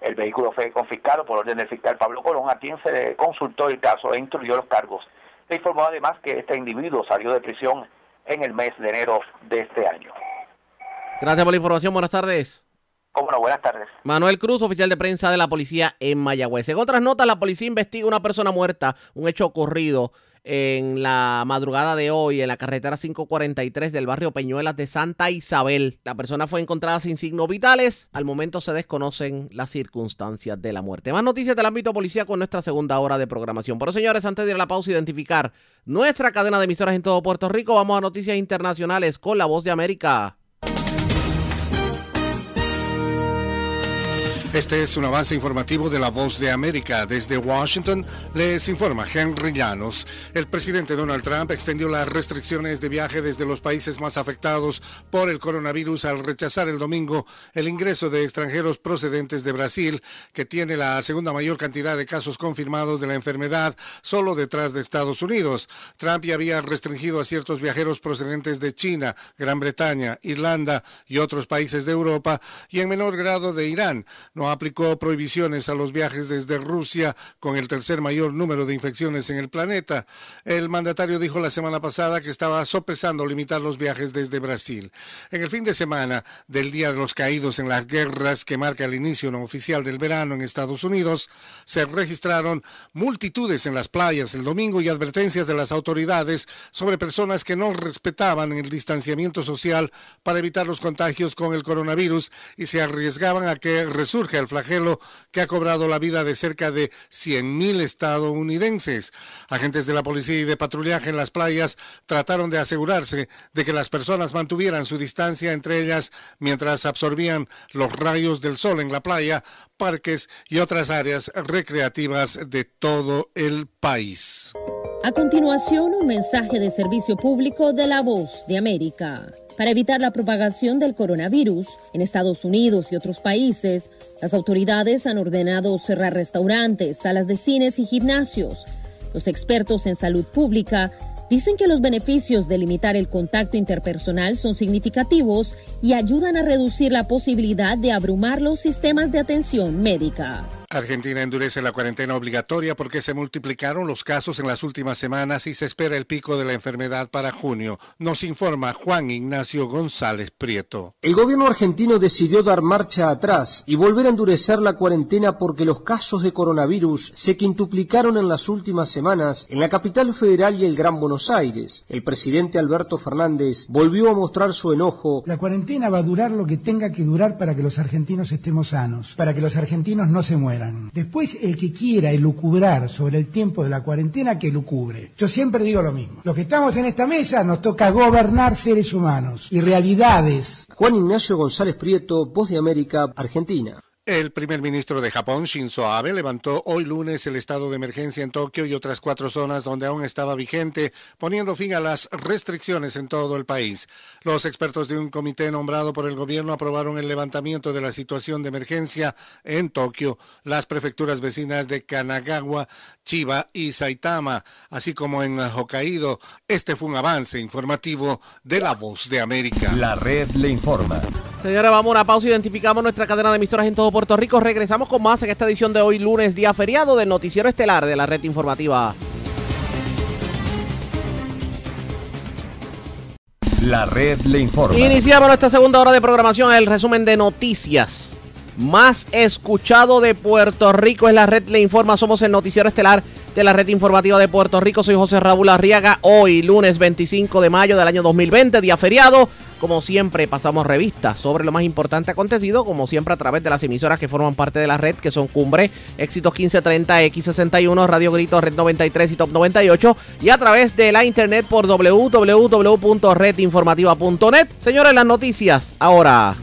El vehículo fue confiscado por orden del fiscal Pablo Colón, a quien se le consultó el caso e instruyó los cargos. Se informó además que este individuo salió de prisión en el mes de enero de este año. Gracias por la información. Buenas tardes. Cómo no, buenas tardes. Manuel Cruz, oficial de prensa de la policía en Mayagüez. En otras notas, la policía investiga una persona muerta, un hecho ocurrido en la madrugada de hoy en la carretera 543 del barrio Peñuelas de Santa Isabel. La persona fue encontrada sin signos vitales. Al momento se desconocen las circunstancias de la muerte. Más noticias del ámbito policía con nuestra segunda hora de programación. Pero señores, antes de ir a la pausa, identificar nuestra cadena de emisoras en todo Puerto Rico, vamos a noticias internacionales con la voz de América. Este es un avance informativo de La Voz de América. Desde Washington les informa Henry Llanos. El presidente Donald Trump extendió las restricciones de viaje desde los países más afectados por el coronavirus al rechazar el domingo el ingreso de extranjeros procedentes de Brasil, que tiene la segunda mayor cantidad de casos confirmados de la enfermedad, solo detrás de Estados Unidos. Trump ya había restringido a ciertos viajeros procedentes de China, Gran Bretaña, Irlanda y otros países de Europa y en menor grado de Irán no aplicó prohibiciones a los viajes desde Rusia con el tercer mayor número de infecciones en el planeta. El mandatario dijo la semana pasada que estaba sopesando limitar los viajes desde Brasil. En el fin de semana del Día de los Caídos en las Guerras, que marca el inicio no oficial del verano en Estados Unidos, se registraron multitudes en las playas el domingo y advertencias de las autoridades sobre personas que no respetaban el distanciamiento social para evitar los contagios con el coronavirus y se arriesgaban a que el flagelo que ha cobrado la vida de cerca de 100.000 estadounidenses. Agentes de la policía y de patrullaje en las playas trataron de asegurarse de que las personas mantuvieran su distancia entre ellas mientras absorbían los rayos del sol en la playa, parques y otras áreas recreativas de todo el país. A continuación, un mensaje de servicio público de la voz de América. Para evitar la propagación del coronavirus en Estados Unidos y otros países. Las autoridades han ordenado cerrar restaurantes, salas de cines y gimnasios. Los expertos en salud pública dicen que los beneficios de limitar el contacto interpersonal son significativos y ayudan a reducir la posibilidad de abrumar los sistemas de atención médica. Argentina endurece la cuarentena obligatoria porque se multiplicaron los casos en las últimas semanas y se espera el pico de la enfermedad para junio. Nos informa Juan Ignacio González Prieto. El gobierno argentino decidió dar marcha atrás y volver a endurecer la cuarentena porque los casos de coronavirus se quintuplicaron en las últimas semanas en la capital federal y el Gran Buenos Aires. El presidente Alberto Fernández volvió a mostrar su enojo. La cuarentena va a durar lo que tenga que durar para que los argentinos estemos sanos, para que los argentinos no se mueran. Después, el que quiera elucubrar sobre el tiempo de la cuarentena, que lucubre. Yo siempre digo lo mismo. Los que estamos en esta mesa nos toca gobernar seres humanos y realidades. Juan Ignacio González Prieto, Voz de América, Argentina. El primer ministro de Japón, Shinzo Abe, levantó hoy lunes el estado de emergencia en Tokio y otras cuatro zonas donde aún estaba vigente, poniendo fin a las restricciones en todo el país. Los expertos de un comité nombrado por el gobierno aprobaron el levantamiento de la situación de emergencia en Tokio, las prefecturas vecinas de Kanagawa, Chiba y Saitama, así como en Hokkaido. Este fue un avance informativo de La Voz de América. La red le informa. Señora, vamos a una pausa. Identificamos nuestra cadena de emisoras en todo Puerto Rico. Regresamos con más en esta edición de hoy, lunes, día feriado del Noticiero Estelar de la Red Informativa. La red le informa. Iniciamos nuestra segunda hora de programación. El resumen de noticias más escuchado de Puerto Rico es la red le informa. Somos el Noticiero Estelar de la Red Informativa de Puerto Rico. Soy José Raúl Arriaga. Hoy, lunes 25 de mayo del año 2020, día feriado. Como siempre, pasamos revistas sobre lo más importante acontecido, como siempre a través de las emisoras que forman parte de la red, que son Cumbre, Éxitos 1530, X61, Radio Grito, Red 93 y Top 98, y a través de la internet por www.redinformativa.net. Señores, las noticias ahora.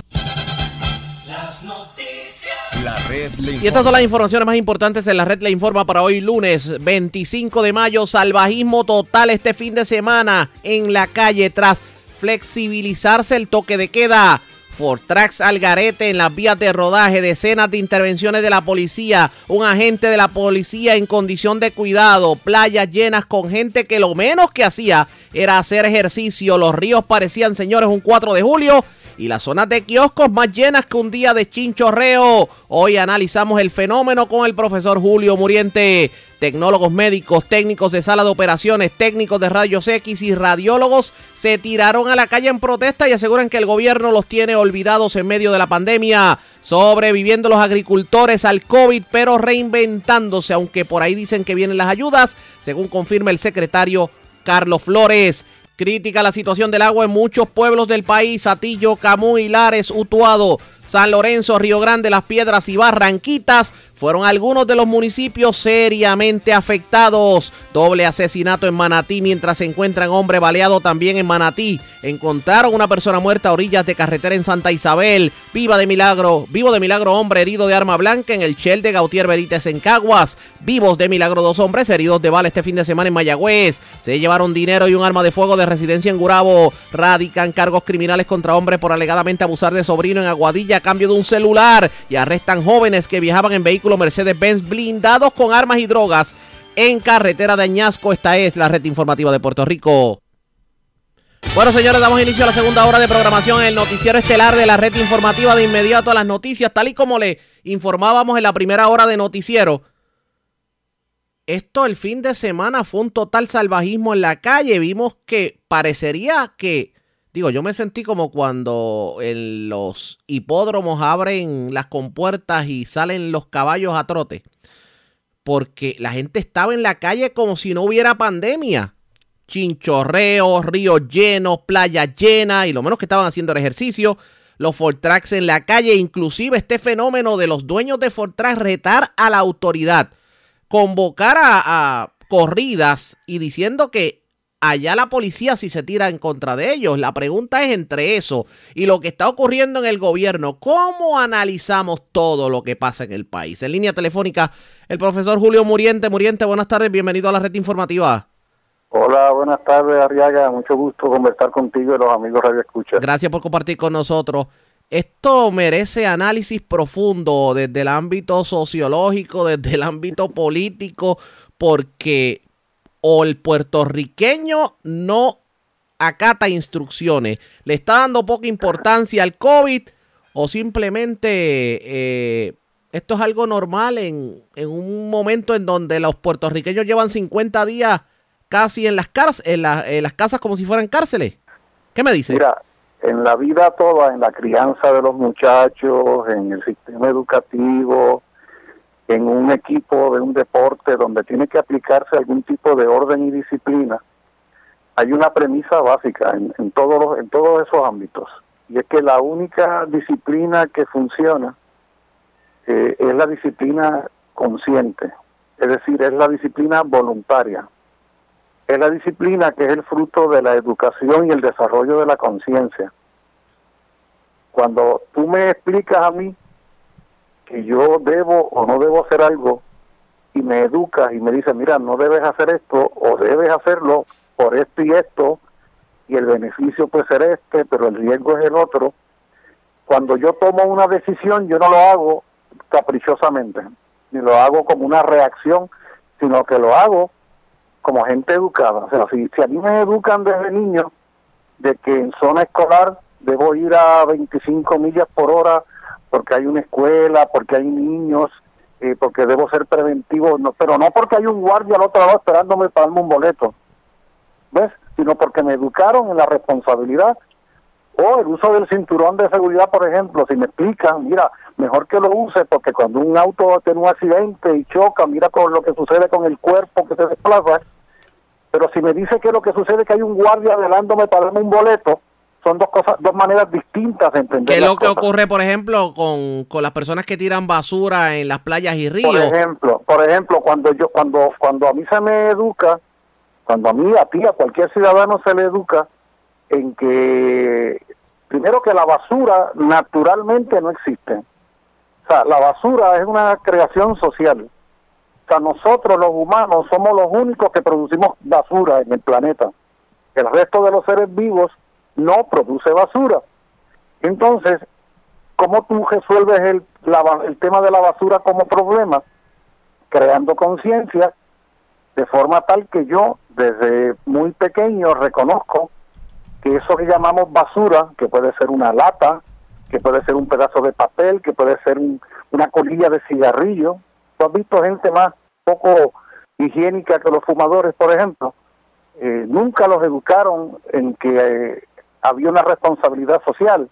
Las noticias. La red le informa. Y estas son las informaciones más importantes en la red le informa para hoy lunes 25 de mayo. Salvajismo total este fin de semana en la calle tras flexibilizarse el toque de queda. Fortrax Algarete en las vías de rodaje, decenas de intervenciones de la policía, un agente de la policía en condición de cuidado, playas llenas con gente que lo menos que hacía era hacer ejercicio, los ríos parecían, señores, un 4 de julio y las zonas de kioscos más llenas que un día de chinchorreo. Hoy analizamos el fenómeno con el profesor Julio Muriente. Tecnólogos médicos, técnicos de sala de operaciones, técnicos de rayos X y radiólogos se tiraron a la calle en protesta y aseguran que el gobierno los tiene olvidados en medio de la pandemia. Sobreviviendo los agricultores al COVID, pero reinventándose, aunque por ahí dicen que vienen las ayudas, según confirma el secretario Carlos Flores. Crítica la situación del agua en muchos pueblos del país, Atillo, Camuy, Lares, Utuado, San Lorenzo, Río Grande, Las Piedras y Barranquitas fueron algunos de los municipios seriamente afectados. Doble asesinato en Manatí mientras se encuentran hombre baleado también en Manatí. Encontraron una persona muerta a orillas de carretera en Santa Isabel. Viva de milagro, vivo de milagro hombre herido de arma blanca en el Shell de Gautier Benítez en Caguas. Vivos de milagro dos hombres heridos de bala este fin de semana en Mayagüez. Se llevaron dinero y un arma de fuego de residencia en Gurabo. Radican cargos criminales contra hombres por alegadamente abusar de sobrino en Aguadilla a cambio de un celular. Y arrestan jóvenes que viajaban en vehículos Mercedes-Benz blindados con armas y drogas en carretera de Añasco. Esta es la red informativa de Puerto Rico. Bueno, señores, damos inicio a la segunda hora de programación en el noticiero estelar de la red informativa de inmediato a las noticias, tal y como le informábamos en la primera hora de noticiero. Esto el fin de semana fue un total salvajismo en la calle. Vimos que parecería que Digo, yo me sentí como cuando en los hipódromos abren las compuertas y salen los caballos a trote. Porque la gente estaba en la calle como si no hubiera pandemia. Chinchorreos, ríos llenos, playas llenas y lo menos que estaban haciendo el ejercicio. Los Fortrax en la calle, inclusive este fenómeno de los dueños de Fortrax retar a la autoridad. Convocar a, a corridas y diciendo que allá la policía si se tira en contra de ellos. La pregunta es entre eso y lo que está ocurriendo en el gobierno, ¿cómo analizamos todo lo que pasa en el país? En línea telefónica, el profesor Julio Muriente. Muriente, buenas tardes, bienvenido a la red informativa. Hola, buenas tardes, Arriaga. Mucho gusto conversar contigo y los amigos Radio Escucha. Gracias por compartir con nosotros. Esto merece análisis profundo desde el ámbito sociológico, desde el ámbito político, porque o el puertorriqueño no acata instrucciones, le está dando poca importancia al COVID o simplemente eh, esto es algo normal en, en, un momento en donde los puertorriqueños llevan 50 días casi en las, en, en las casas como si fueran cárceles. ¿Qué me dice? Mira, en la vida toda, en la crianza de los muchachos, en el sistema educativo, en un equipo de un deporte donde tiene que aplicarse algún tipo de orden y disciplina, hay una premisa básica en, todos los, en todos esos ámbitos y es que la única disciplina que funciona eh, es la disciplina consciente, es decir, es la disciplina voluntaria, es la disciplina que es el fruto de la educación y el desarrollo de la conciencia. Cuando tú me explicas a mí que yo debo o no debo hacer algo y me educas y me dices, mira, no debes hacer esto o debes hacerlo por esto y esto, y el beneficio puede ser este, pero el riesgo es el otro. Cuando yo tomo una decisión, yo no lo hago caprichosamente, ni lo hago como una reacción, sino que lo hago como gente educada. O sea, si, si a mí me educan desde niño de que en zona escolar debo ir a 25 millas por hora porque hay una escuela, porque hay niños, eh, porque debo ser preventivo, no, pero no porque hay un guardia al otro lado esperándome para darme un boleto, ¿ves? Sino porque me educaron en la responsabilidad o el uso del cinturón de seguridad, por ejemplo, si me explican, mira, mejor que lo use porque cuando un auto tiene un accidente y choca, mira con lo que sucede con el cuerpo que se desplaza, pero si me dice que lo que sucede es que hay un guardia velándome para darme un boleto, son dos cosas, dos maneras distintas de entender. ¿Qué es lo que ocurre, por ejemplo, con, con las personas que tiran basura en las playas y ríos? Por ejemplo, por ejemplo, cuando yo, cuando, cuando a mí se me educa, cuando a mí, a ti, a cualquier ciudadano se le educa en que primero que la basura naturalmente no existe. O sea, la basura es una creación social. O sea, nosotros los humanos somos los únicos que producimos basura en el planeta. El resto de los seres vivos no produce basura. Entonces, ¿cómo tú resuelves el, el tema de la basura como problema? Creando conciencia de forma tal que yo desde muy pequeño reconozco que eso que llamamos basura, que puede ser una lata, que puede ser un pedazo de papel, que puede ser una colilla de cigarrillo. ¿Tú has visto gente más poco higiénica que los fumadores, por ejemplo? Eh, nunca los educaron en que eh, había una responsabilidad social.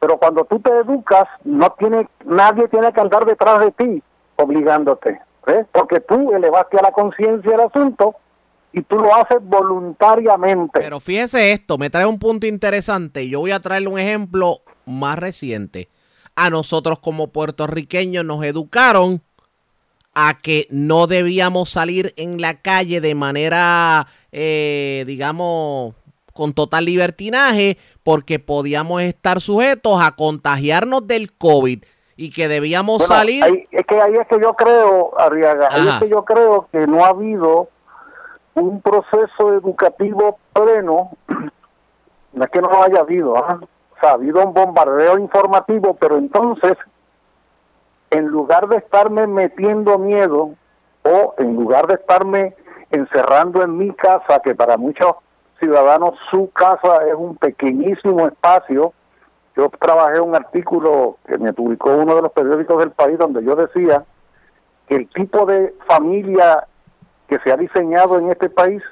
Pero cuando tú te educas, no tiene, nadie tiene que andar detrás de ti obligándote, porque tú elevaste a la conciencia el asunto y tú lo haces voluntariamente. Pero fíjese esto, me trae un punto interesante. Yo voy a traerle un ejemplo más reciente. A nosotros como puertorriqueños nos educaron a que no debíamos salir en la calle de manera, eh, digamos, con total libertinaje porque podíamos estar sujetos a contagiarnos del COVID y que debíamos salir. es que ahí es que yo creo, Arriaga, ahí es que yo creo que no ha habido un proceso educativo pleno, no es que no lo haya habido, ¿ah? o sea, ha habido un bombardeo informativo, pero entonces, en lugar de estarme metiendo miedo, o en lugar de estarme encerrando en mi casa, que para muchos ciudadanos su casa es un pequeñísimo espacio. Yo trabajé un artículo que me publicó uno de los periódicos del país donde yo decía que el tipo de familia que se ha diseñado en este país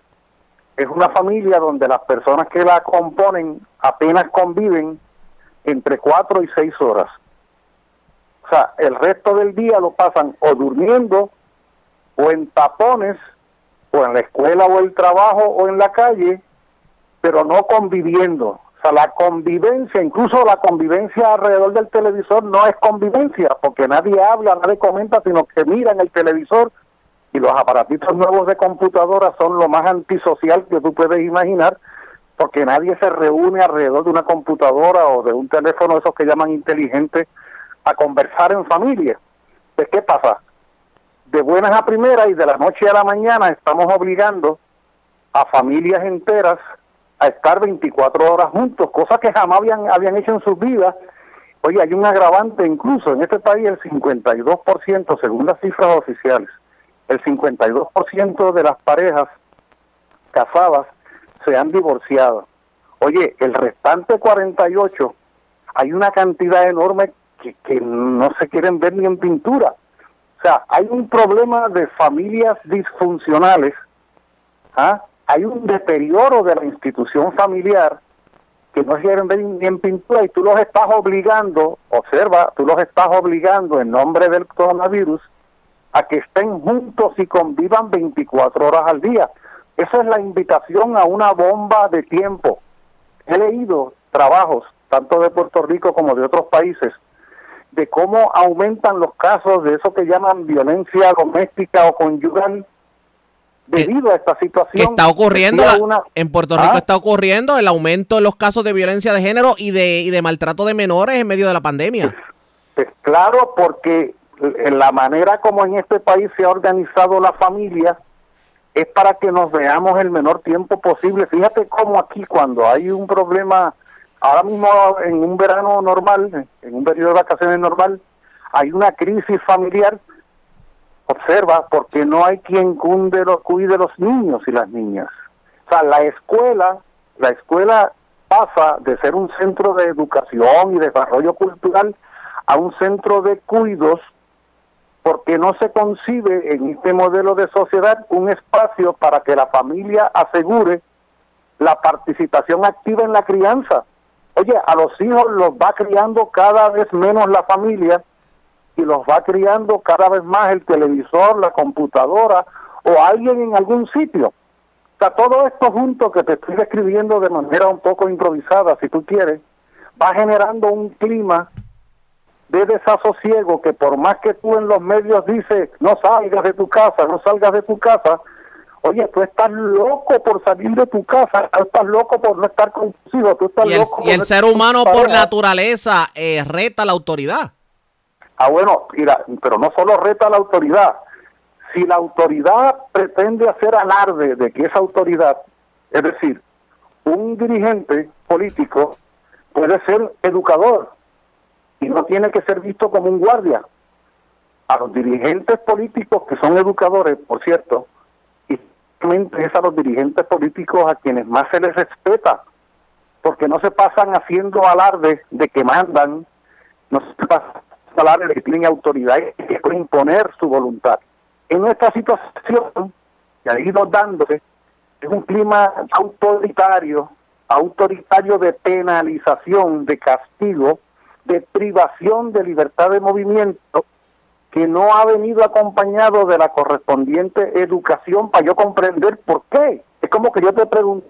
es una familia donde las personas que la componen apenas conviven entre cuatro y seis horas. O sea, el resto del día lo pasan o durmiendo o en tapones o en la escuela o el trabajo o en la calle pero no conviviendo. O sea, la convivencia, incluso la convivencia alrededor del televisor no es convivencia, porque nadie habla, nadie comenta, sino que mira en el televisor y los aparatitos nuevos de computadora son lo más antisocial que tú puedes imaginar, porque nadie se reúne alrededor de una computadora o de un teléfono, esos que llaman inteligentes, a conversar en familia. Pues, ¿qué pasa? De buenas a primeras y de la noche a la mañana estamos obligando a familias enteras a estar 24 horas juntos, cosa que jamás habían, habían hecho en sus vidas. Oye, hay un agravante incluso en este país, el 52%, según las cifras oficiales, el 52% de las parejas casadas se han divorciado. Oye, el restante 48, hay una cantidad enorme que, que no se quieren ver ni en pintura. O sea, hay un problema de familias disfuncionales, ¿ah? Hay un deterioro de la institución familiar que no quieren ver ni en pintura y tú los estás obligando, observa, tú los estás obligando en nombre del coronavirus a que estén juntos y convivan 24 horas al día. Esa es la invitación a una bomba de tiempo. He leído trabajos, tanto de Puerto Rico como de otros países, de cómo aumentan los casos de eso que llaman violencia doméstica o conyugal debido a esta situación. está ocurriendo Decía la- una- en Puerto Rico Ah, está ocurriendo el aumento de los casos de violencia de género y de, y de maltrato de menores en medio de la pandemia. Pues claro, porque en la manera como en este país se ha organizado la familia es para que nos veamos el menor tiempo posible. Fíjate cómo aquí cuando hay un problema, ahora mismo en un verano normal, en un periodo de vacaciones normal, hay una crisis familiar, observa, porque no hay quien cuide los niños y las niñas. O sea, la escuela, la escuela pasa de ser un centro de educación y desarrollo cultural a un centro de cuidos porque no se concibe en este modelo de sociedad un espacio para que la familia asegure la participación activa en la crianza. Oye, a los hijos los va criando cada vez menos la familia y los va criando cada vez más el televisor, la computadora o alguien en algún sitio. O sea, todo esto junto que te estoy describiendo de manera un poco improvisada, si tú quieres, va generando un clima de desasosiego que por más que tú en los medios dices, no salgas de tu casa, no salgas de tu casa, oye, tú estás loco por salir de tu casa, tú estás loco por no estar con tus hijos, tú estás Y el, loco y el por ser no humano por naturaleza eh, reta la autoridad. Ah, bueno, mira, pero no solo reta la autoridad. Si la autoridad pretende hacer alarde de que esa autoridad, es decir, un dirigente político puede ser educador y no tiene que ser visto como un guardia. A los dirigentes políticos que son educadores, por cierto, y es a los dirigentes políticos a quienes más se les respeta, porque no se pasan haciendo alarde de que mandan, no se pasan de que tienen autoridad y que pueden imponer su voluntad. En esta situación que ha ido dándose, es un clima autoritario, autoritario de penalización, de castigo, de privación de libertad de movimiento, que no ha venido acompañado de la correspondiente educación para yo comprender por qué. Es como que yo te pregunto,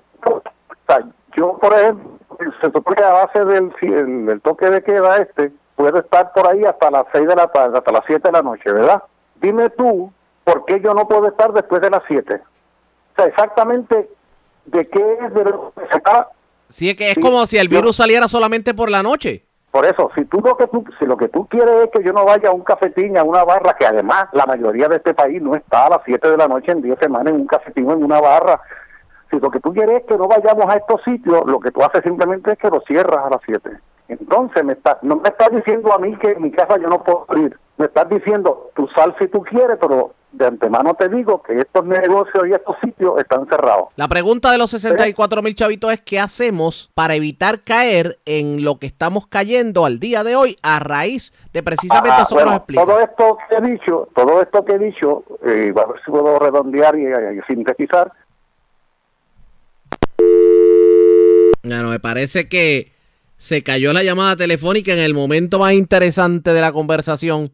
yo por ejemplo, se supone que a base del, el, el toque de queda este, puedo estar por ahí hasta las 6 de la tarde, hasta las 7 de la noche, ¿verdad? Dime tú, ¿por qué yo no puedo estar después de las 7? O sea, exactamente de qué es de lo que se está Sí, es que es Sí, como si el yo- virus saliera solamente por la noche. Por eso, si tú lo que tú, si lo que tú quieres es que yo no vaya a un cafetín, a una barra, que además la mayoría de este país no está a las 7 de la noche en 10 semanas en un cafetín o en una barra. Si lo que tú quieres es que no vayamos a estos sitios, lo que tú haces simplemente es que lo cierras a las 7. Entonces me está, no me estás diciendo a mí que en mi casa yo no puedo ir. Me estás diciendo, tú sal si tú quieres, pero de antemano te digo que estos negocios y estos sitios están cerrados. La pregunta de los 64 mil chavitos es qué hacemos para evitar caer en lo que estamos cayendo al día de hoy a raíz de precisamente Ah, eso que nos explica. todo esto que he dicho, todo esto que he dicho, eh, a ver si puedo redondear y, y sintetizar. Bueno, me parece que se cayó la llamada telefónica en el momento más interesante de la conversación.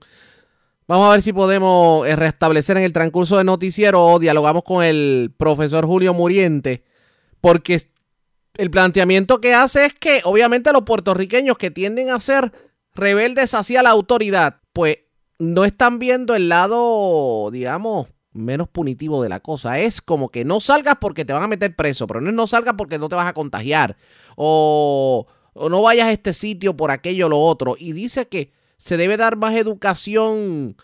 Vamos a ver si podemos eh, restablecer en el transcurso del noticiero o dialogamos con el profesor Julio Muriente, porque el planteamiento que hace es que obviamente los puertorriqueños que tienden a ser rebeldes hacia la autoridad, pues no están viendo el lado, digamos, menos punitivo de la cosa. Es como que no salgas porque te van a meter preso, pero no es no salgas porque no te vas a contagiar. O, o no vayas a este sitio por aquello o lo otro. Y dice que se debe dar más educación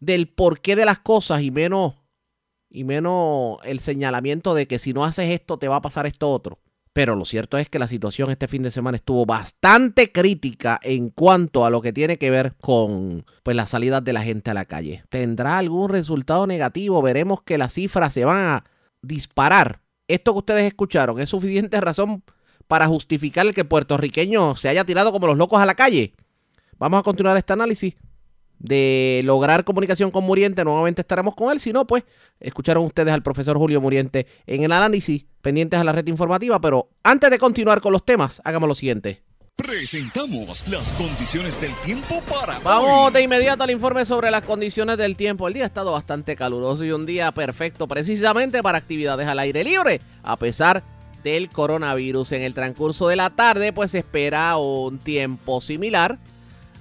del porqué de las cosas y menos y menos el señalamiento de que si no haces esto te va a pasar esto otro. Pero lo cierto es que la situación este fin de semana estuvo bastante crítica en cuanto a lo que tiene que ver con pues, la salida de la gente a la calle. ¿Tendrá algún resultado negativo? Veremos que las cifras se van a disparar. Esto que ustedes escucharon es suficiente razón para justificar el que puertorriqueño se haya tirado como los locos a la calle. Vamos a continuar este análisis de lograr comunicación con Muriente, nuevamente estaremos con él. Si no, pues escucharon ustedes al profesor Julio Muriente en el análisis, pendientes a la red informativa. Pero antes de continuar con los temas, hagamos lo siguiente. Presentamos las condiciones del tiempo para Vamos de inmediato al informe sobre las condiciones del tiempo. El día ha estado bastante caluroso y un día perfecto precisamente para actividades al aire libre, a pesar del coronavirus. En el transcurso de la tarde, pues se espera un tiempo similar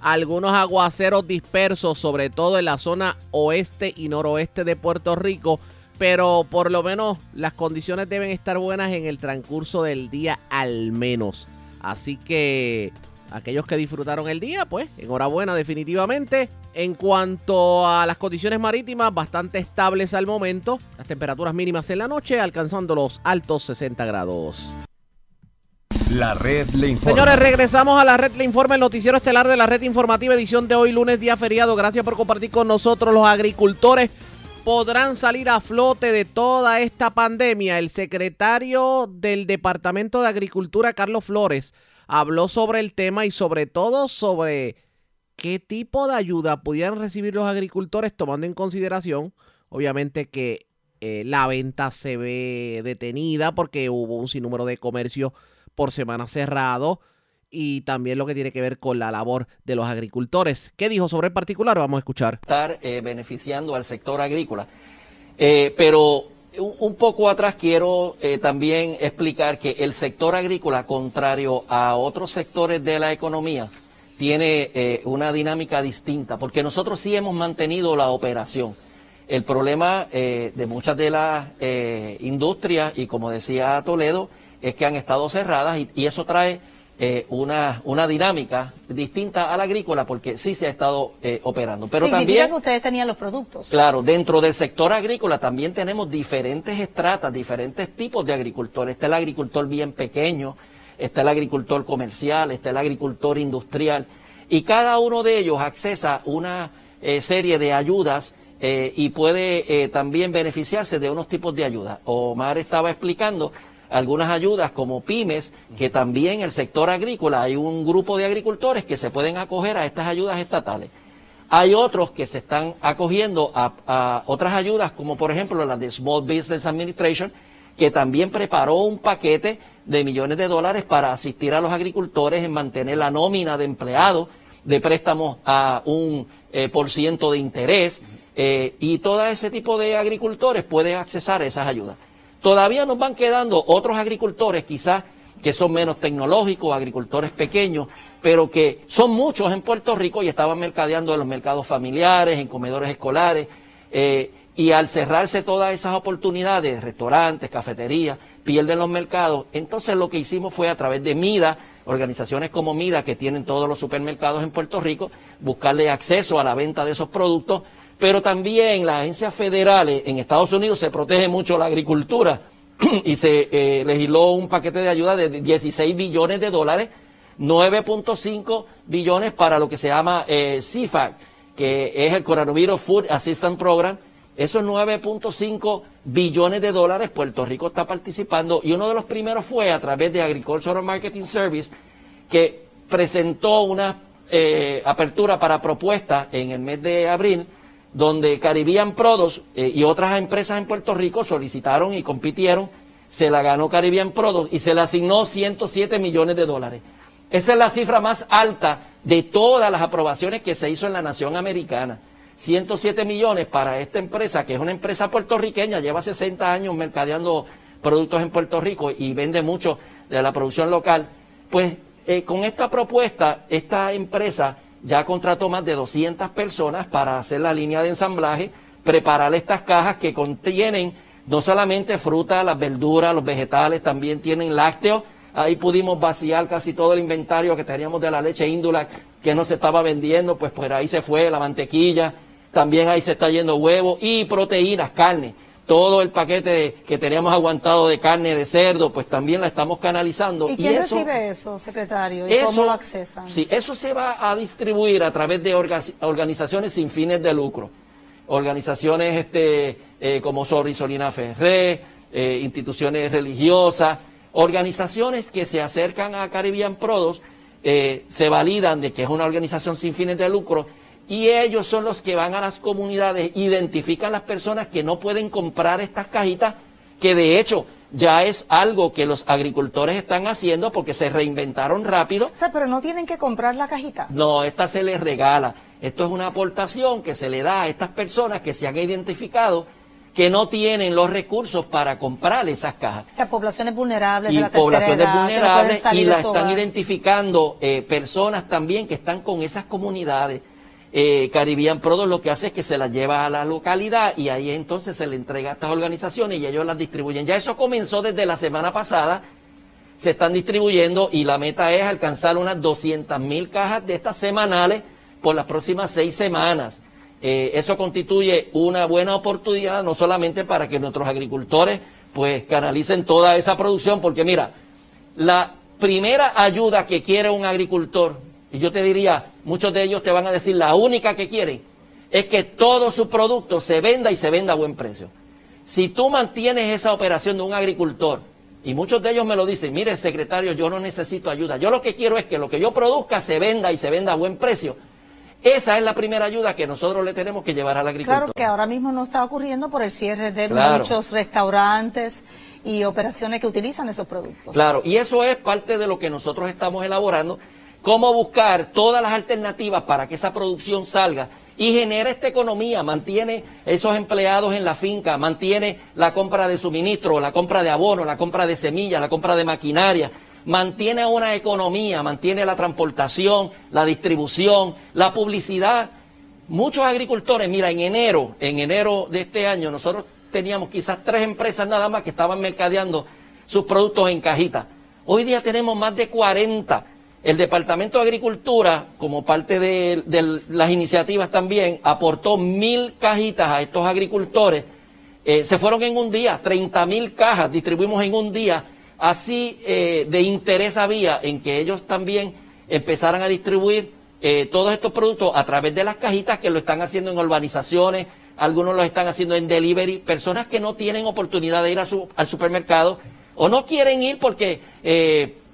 algunos aguaceros dispersos, sobre todo en la zona oeste y noroeste de Puerto Rico, pero por lo menos las condiciones deben estar buenas en el transcurso del día al menos. Así que aquellos que disfrutaron el día, pues enhorabuena definitivamente. En cuanto a las condiciones marítimas, bastante estables al momento. Las temperaturas mínimas en la noche alcanzando los altos 60 grados. La red le informa. Señores, regresamos a la red le informa, el noticiero estelar de la red informativa, edición de hoy, lunes, día feriado. Gracias por compartir con nosotros. Los agricultores podrán salir a flote de toda esta pandemia. El secretario del Departamento de Agricultura, Carlos Flores, habló sobre el tema y sobre todo sobre qué tipo de ayuda pudieran recibir los agricultores, tomando en consideración, obviamente, que eh, la venta se ve detenida porque hubo un sinnúmero de comercios por semana cerrado y también lo que tiene que ver con la labor de los agricultores. ¿Qué dijo sobre el particular? Vamos a escuchar. Estar eh, beneficiando al sector agrícola. Eh, pero un poco atrás quiero eh, también explicar que el sector agrícola, contrario a otros sectores de la economía, tiene una dinámica distinta, porque nosotros sí hemos mantenido la operación. El problema de muchas de las industrias, y como decía Toledo, es que han estado cerradas y, eso trae eh, una, una dinámica distinta a la agrícola porque sí se ha estado eh, operando. Pero también que ustedes tenían los productos. Claro, dentro del sector agrícola también tenemos diferentes estratas, diferentes tipos de agricultores. Está el agricultor bien pequeño, está el agricultor comercial, está el agricultor industrial y cada uno de ellos accesa una eh, serie de ayudas y puede también beneficiarse de unos tipos de ayuda. Omar estaba explicando algunas ayudas como pymes, que también el sector agrícola, hay un grupo de agricultores que se pueden acoger a estas ayudas estatales. Hay otros que se están acogiendo a, otras ayudas, como por ejemplo la de Small Business Administration, que también preparó un paquete de millones de dólares para asistir a los agricultores en mantener la nómina de empleados, de préstamos a un eh, por ciento de interés, eh, y todo ese tipo de agricultores pueden accesar a esas ayudas. Todavía nos van quedando otros agricultores quizás que son menos tecnológicos, agricultores pequeños, pero que son muchos en Puerto Rico y estaban mercadeando en los mercados familiares, en comedores escolares, eh, y al cerrarse todas esas oportunidades, restaurantes, cafeterías, pierden los mercados, entonces lo que hicimos fue a través de MIDA, organizaciones como MIDA que tienen todos los supermercados en Puerto Rico, buscarle acceso a la venta de esos productos pero también las agencias federales en Estados Unidos se protege mucho la agricultura y se eh, legisló un paquete de ayuda de 16 billones de dólares, 9.5 billones para lo que se llama eh, CFAC, que es el Coronavirus Food Assistance Program. Esos 9.5 billones de dólares Puerto Rico está participando y uno de los primeros fue a través de Agricultural Marketing Service que presentó una eh, apertura para propuestas en el mes de abril donde Caribbean Prodos eh, y otras empresas en Puerto Rico solicitaron y compitieron, se la ganó Caribbean Prodos y se le asignó 107 millones de dólares. Esa es la cifra más alta de todas las aprobaciones que se hizo en la nación americana. 107 millones para esta empresa, que es una empresa puertorriqueña, lleva 60 años mercadeando productos en Puerto Rico y vende mucho de la producción local. Pues eh, con esta propuesta, esta empresa ya contrató más de 200 personas para hacer la línea de ensamblaje, preparar estas cajas que contienen no solamente fruta, las verduras, los vegetales, también tienen lácteos. Ahí pudimos vaciar casi todo el inventario que teníamos de la leche índula que no se estaba vendiendo, pues por ahí se fue la mantequilla, también ahí se está yendo huevo y proteínas, carne. Todo el paquete que teníamos aguantado de carne de cerdo, pues también la estamos canalizando. ¿Y quién recibe eso, secretario? ¿Y cómo lo accesan? Sí, eso se va a distribuir a través de organizaciones sin fines de lucro. Organizaciones este, eh, como Solina Ferré, eh, instituciones religiosas, organizaciones que se acercan a Caribbean Prodos, eh, se validan de que es una organización sin fines de lucro y ellos son los que van a las comunidades, identifican las personas que no pueden comprar estas cajitas, que de hecho ya es algo que los agricultores están haciendo porque se reinventaron rápido. O sea, pero no tienen que comprar la cajita. No, esta se les regala. Esto es una aportación que se le da a estas personas que se han identificado que no tienen los recursos para comprar esas cajas. O sea, poblaciones vulnerables y de la poblaciones edad, vulnerables y las están identificando eh, personas también que están con esas comunidades eh, Caribbean Prodos lo que hace es que se las lleva a la localidad y ahí entonces se le entrega a estas organizaciones y ellos las distribuyen. Ya eso comenzó desde la semana pasada, se están distribuyendo y la meta es alcanzar unas 200 mil cajas de estas semanales por las próximas seis semanas. Eh, eso constituye una buena oportunidad no solamente para que nuestros agricultores pues canalicen toda esa producción, porque mira, la primera ayuda que quiere un agricultor y yo te diría, muchos de ellos te van a decir, la única que quieren es que todo su producto se venda y se venda a buen precio. Si tú mantienes esa operación de un agricultor, y muchos de ellos me lo dicen, mire secretario, yo no necesito ayuda, yo lo que quiero es que lo que yo produzca se venda y se venda a buen precio. Esa es la primera ayuda que nosotros le tenemos que llevar al agricultor. Claro que ahora mismo no está ocurriendo por el cierre de muchos restaurantes y operaciones que utilizan esos productos. Claro, y eso es parte de lo que nosotros estamos elaborando cómo buscar todas las alternativas para que esa producción salga y genere esta economía, mantiene esos empleados en la finca, mantiene la compra de suministro, la compra de abono, la compra de semillas, la compra de maquinaria, mantiene una economía, mantiene la transportación, la distribución, la publicidad. Muchos agricultores, mira, en enero, en enero de este año, nosotros teníamos quizás tres empresas nada más que estaban mercadeando sus productos en cajita. Hoy día tenemos más de 40 el Departamento de Agricultura, como parte de, las iniciativas también, aportó mil cajitas a estos agricultores. Eh, se fueron en un día, 30 mil cajas distribuimos en un día. Así eh, de interés había en que ellos también empezaran a distribuir eh, todos estos productos a través de las cajitas que lo están haciendo en urbanizaciones, algunos lo están haciendo en delivery, personas que no tienen oportunidad de ir al supermercado o no quieren ir porque,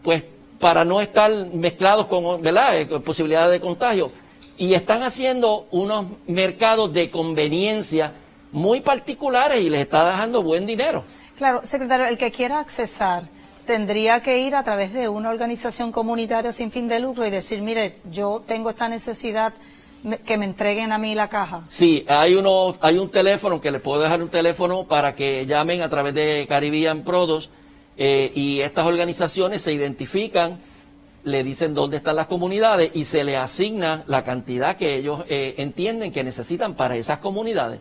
pues, para no estar mezclados con ¿verdad? Eh, posibilidades de contagio. Y están haciendo unos mercados de conveniencia muy particulares y les está dejando buen dinero. Claro, secretario, el que quiera accesar tendría que ir a través de una organización comunitaria sin fin de lucro y decir, mire, yo tengo esta necesidad que me entreguen a mí la caja. Sí, hay uno, hay un teléfono que les puedo dejar un teléfono para que llamen a través de Caribbean Prodos eh, y estas organizaciones se identifican, le dicen dónde están las comunidades y se le asigna la cantidad que ellos eh, entienden que necesitan para esas comunidades.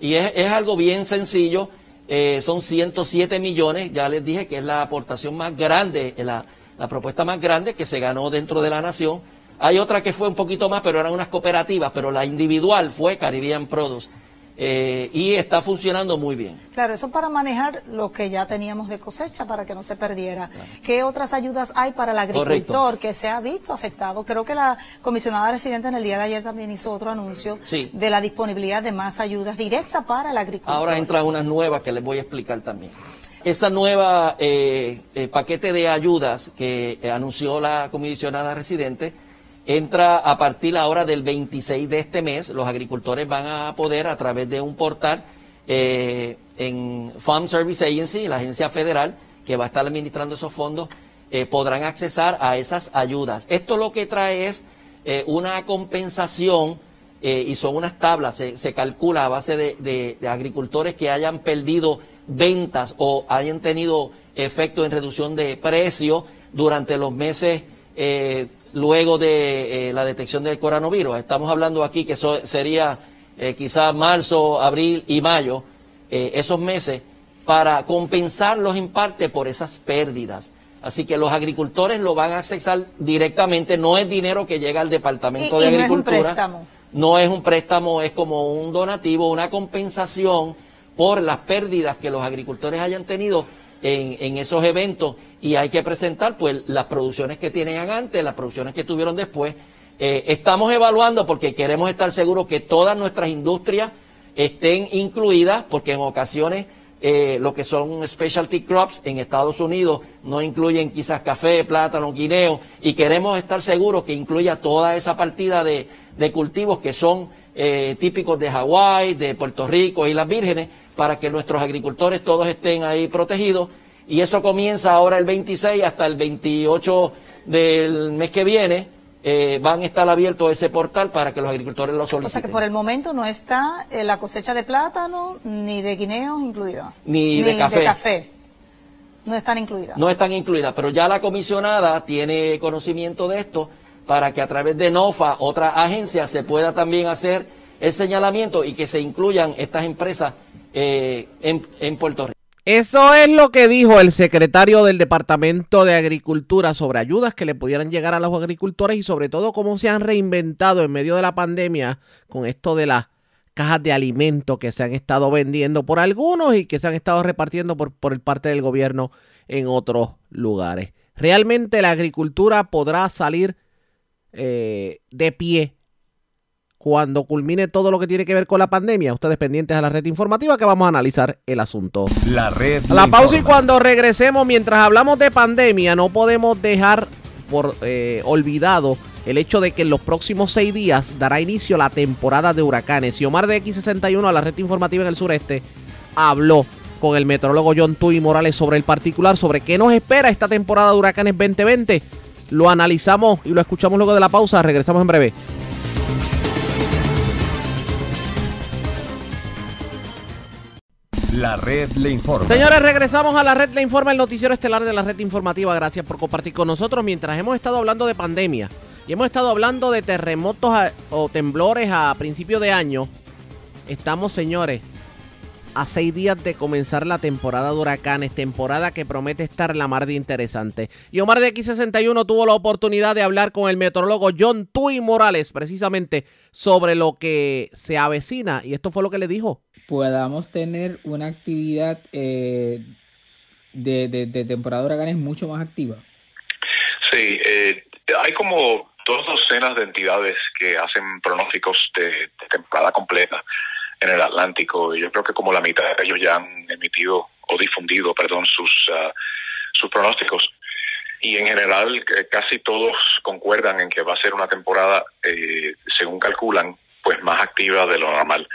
Y es, algo bien sencillo, eh, son 107 millones, ya les dije que es la aportación más grande, la, la propuesta más grande que se ganó dentro de la nación. Hay otra que fue un poquito más, pero eran unas cooperativas, pero la individual fue Caribbean Produce. Eh, y está funcionando muy bien. Claro, eso para manejar lo que ya teníamos de cosecha para que no se perdiera. ¿Qué otras ayudas hay para el agricultor que se ha visto afectado? Creo que la comisionada residente en el día de ayer también hizo otro anuncio de la disponibilidad de más ayudas directas para el agricultor. Ahora entran unas nuevas que les voy a explicar también. Esa nueva eh, eh, paquete de ayudas que anunció la comisionada residente entra a partir ahora del 26 de este mes. Los agricultores van a poder a través de un portal eh, en Farm Service Agency, la agencia federal que va a estar administrando esos fondos, eh, podrán accesar a esas ayudas. Esto lo que trae es eh, una compensación y son unas tablas, se, calcula a base de, de, agricultores que hayan perdido ventas o hayan tenido efecto en reducción de precio durante los meses luego de eh, la detección del coronavirus. Estamos hablando aquí que eso sería eh, quizás marzo, abril y mayo, eh, esos meses, para compensarlos en parte por esas pérdidas. Así que los agricultores lo van a accesar directamente, no es dinero que llega al Departamento de Agricultura. No es un préstamo. No es un préstamo, es como un donativo, una compensación por las pérdidas que los agricultores hayan tenido en, en, esos eventos y hay que presentar pues las producciones que tienen antes, las producciones que tuvieron después. Eh, estamos evaluando porque queremos estar seguros que todas nuestras industrias estén incluidas, porque en ocasiones eh, lo que son specialty crops en Estados Unidos no incluyen quizás café, plátano, guineo, y queremos estar seguros que incluya toda esa partida de, de cultivos que son eh, típicos de Hawái, de Puerto Rico, y las Vírgenes, para que nuestros agricultores todos estén ahí protegidos. Y eso comienza ahora el 26 hasta el 28 del mes que viene. Eh, van a estar abiertos ese portal para que los agricultores lo soliciten. O sea que por el momento no está eh, la cosecha de plátano ni de guineos incluida. Ni, de, café. de café. No están incluidas. No están incluidas, pero ya la comisionada tiene conocimiento de esto para que a través de NOFA, otra agencia, se pueda también hacer el señalamiento y que se incluyan estas empresas eh, en, Puerto Rico. Eso es lo que dijo el secretario del Departamento de Agricultura sobre ayudas que le pudieran llegar a los agricultores y sobre todo cómo se han reinventado en medio de la pandemia con esto de las cajas de alimentos que se han estado vendiendo por algunos y que se han estado repartiendo por, por el parte del gobierno en otros lugares. Realmente la agricultura podrá salir eh, de pie cuando culmine todo lo que tiene que ver con la pandemia. Ustedes pendientes a la red informativa que vamos a analizar el asunto. La red. la pausa y cuando regresemos, mientras hablamos de pandemia, no podemos dejar por eh, olvidado el hecho de que en los próximos seis días dará inicio la temporada de huracanes. Y Omar de X61 a la red informativa en el sureste habló con el metrólogo John Tui Morales sobre el particular, sobre qué nos espera esta temporada de huracanes 2020 lo analizamos y lo escuchamos luego de la pausa. Regresamos en breve. La red le informa. Señores, regresamos a la red le informa, el noticiero estelar de la red informativa. Gracias por compartir con nosotros mientras hemos estado hablando de pandemia y hemos estado hablando de terremotos o temblores a principio de año. Estamos, señores, a seis días de comenzar la temporada de huracanes, temporada que promete estar la mar de interesante. Y Omar de X61 tuvo la oportunidad de hablar con el meteorólogo John Tui Morales precisamente sobre lo que se avecina y esto fue lo que le dijo. Podamos tener una actividad eh, de, de, temporada de huracanes mucho más activa. Sí, eh, hay como dos docenas de entidades que hacen pronósticos de temporada completa en el Atlántico. Y yo creo que como la mitad de ellos ya han emitido o difundido, perdón, sus, uh, sus pronósticos. Y en general casi todos concuerdan en que va a ser una temporada, eh, según calculan, pues más activa de lo normal.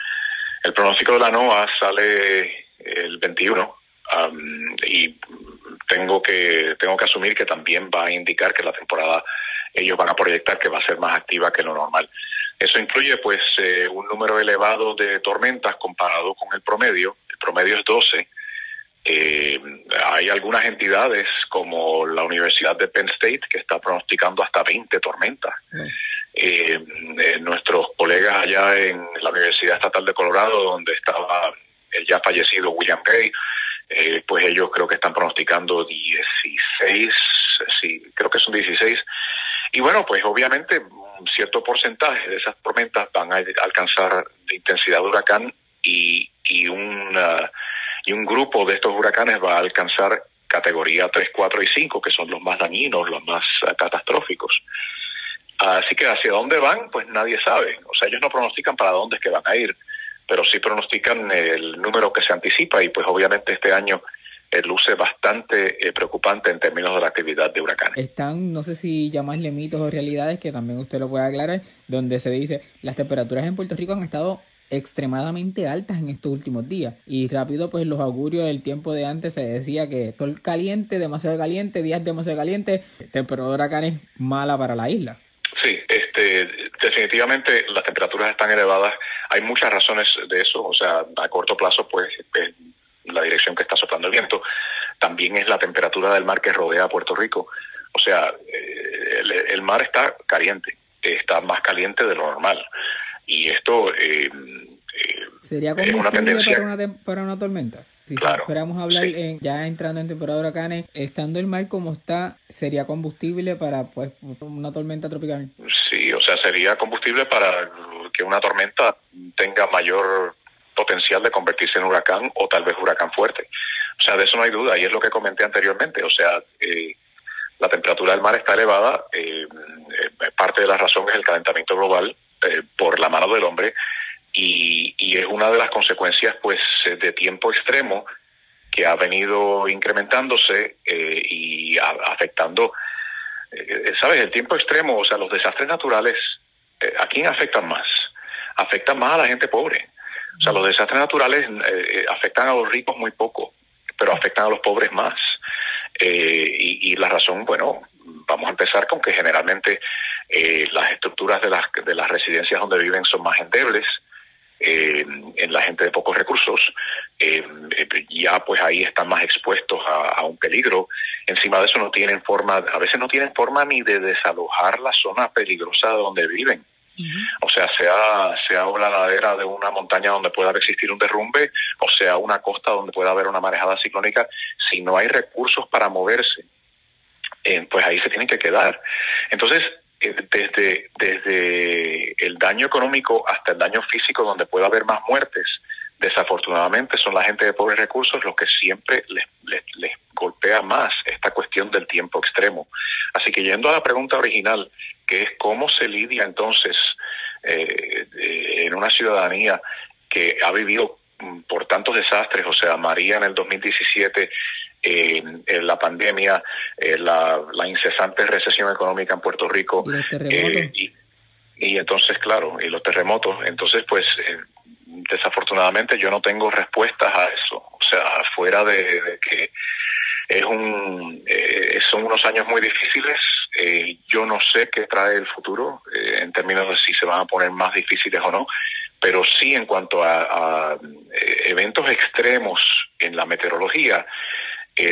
El pronóstico de la NOAA sale el 21 um, y tengo que tengo que asumir que también va a indicar que la temporada ellos van a proyectar que va a ser más activa que lo normal. Eso incluye pues eh, un número elevado de tormentas comparado con el promedio. El promedio es 12. Eh, hay algunas entidades como la Universidad de Penn State que está pronosticando hasta 20 tormentas. Eh, nuestros colegas allá en la Universidad Estatal de Colorado, donde estaba el ya fallecido William Kay, pues ellos creo que están pronosticando 16, sí, creo que son 16. Y bueno, pues obviamente cierto porcentaje de esas tormentas van a alcanzar de intensidad de huracán y, y, un, y un grupo de estos huracanes va a alcanzar categoría 3, 4 y 5, que son los más dañinos, los más catastróficos. Así que hacia dónde van, pues nadie sabe. O sea, ellos no pronostican para dónde es que van a ir, pero sí pronostican el número que se anticipa y pues obviamente este año eh, luce bastante eh, preocupante en términos de la actividad de huracanes. Están, no sé si llamarle mitos o realidades, que también usted lo puede aclarar, donde se dice las temperaturas en Puerto Rico han estado extremadamente altas en estos últimos días y rápido pues los augurios del tiempo de antes se decía que sol caliente, demasiado caliente, días demasiado caliente, temperatura de huracanes mala para la isla. Este, definitivamente las temperaturas están elevadas. Hay muchas razones de eso. O sea, a corto plazo, pues, la dirección que está soplando el viento, también es la temperatura del mar que rodea a Puerto Rico. O sea, eh, el, mar está caliente, está más caliente de lo normal. Y esto eh, eh ¿Sería una tendencia. Para una, para una tormenta? Si fuéramos a hablar ya entrando en temporada de huracanes, estando el mar como está, ¿sería combustible para pues una tormenta tropical? Sí, o sea, sería combustible para que una tormenta tenga mayor potencial de convertirse en huracán o tal vez huracán fuerte. O sea, de eso no hay duda y es lo que comenté anteriormente. O sea, eh, la temperatura del mar está elevada. Eh, eh, parte de la razón es el calentamiento global por la mano del hombre y, y, es una de las consecuencias, pues, de tiempo extremo que ha venido incrementándose y afectando, ¿sabes? El tiempo extremo, o sea, los desastres naturales, ¿a quién afectan más? Afectan más a la gente pobre. O sea, los desastres naturales afectan a los ricos muy poco pero afectan a los pobres más. Eh, y, la razón, bueno, vamos a empezar con que generalmente eh, las estructuras de las, de las residencias donde viven son más endebles. Eh, en la gente de pocos recursos, ya pues ahí están más expuestos a, a, un peligro. Encima de eso no tienen forma, a veces no tienen forma ni de desalojar la zona peligrosa donde viven. O sea, sea, sea una ladera de una montaña donde pueda existir un derrumbe, o sea, una costa donde pueda haber una marejada ciclónica, si no hay recursos para moverse, eh, pues ahí se tienen que quedar. Entonces, eh, desde, desde el daño económico hasta el daño físico, donde pueda haber más muertes, desafortunadamente son la gente de pobres recursos los que siempre les, les, golpea más esta cuestión del tiempo extremo. Así que yendo a la pregunta original, que es cómo se lidia entonces eh, en una ciudadanía que ha vivido mm, por tantos desastres, o sea, María en el 2017, en la pandemia, la, incesante recesión económica en Puerto Rico. ¿Y, eh, y, entonces, claro, y los terremotos. Entonces, pues, eh, desafortunadamente yo no tengo respuestas a eso. O sea, fuera de, que es un, son unos años muy difíciles, eh, yo no sé qué trae el futuro eh, en términos de si se van a poner más difíciles o no, pero sí en cuanto a, eh, eventos extremos en la meteorología,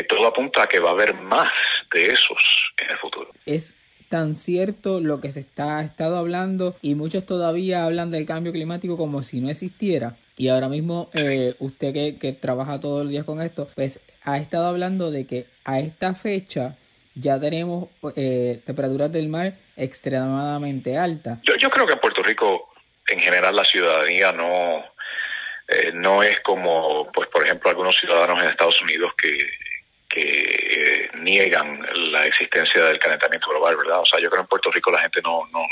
todo apunta a que va a haber más de esos en el futuro. Es tan cierto lo que se está ha estado hablando y muchos todavía hablan del cambio climático como si no existiera. Y ahora mismo usted que, que trabaja todos los días con esto, pues ha estado hablando de que a esta fecha ya tenemos eh, temperaturas del mar extremadamente altas. Yo, yo creo que en Puerto Rico, en general, la ciudadanía no, eh, no es como, pues, por ejemplo, algunos ciudadanos en Estados Unidos que, que eh, niegan la existencia del calentamiento global, ¿verdad? O sea, yo creo que en Puerto Rico la gente no, no,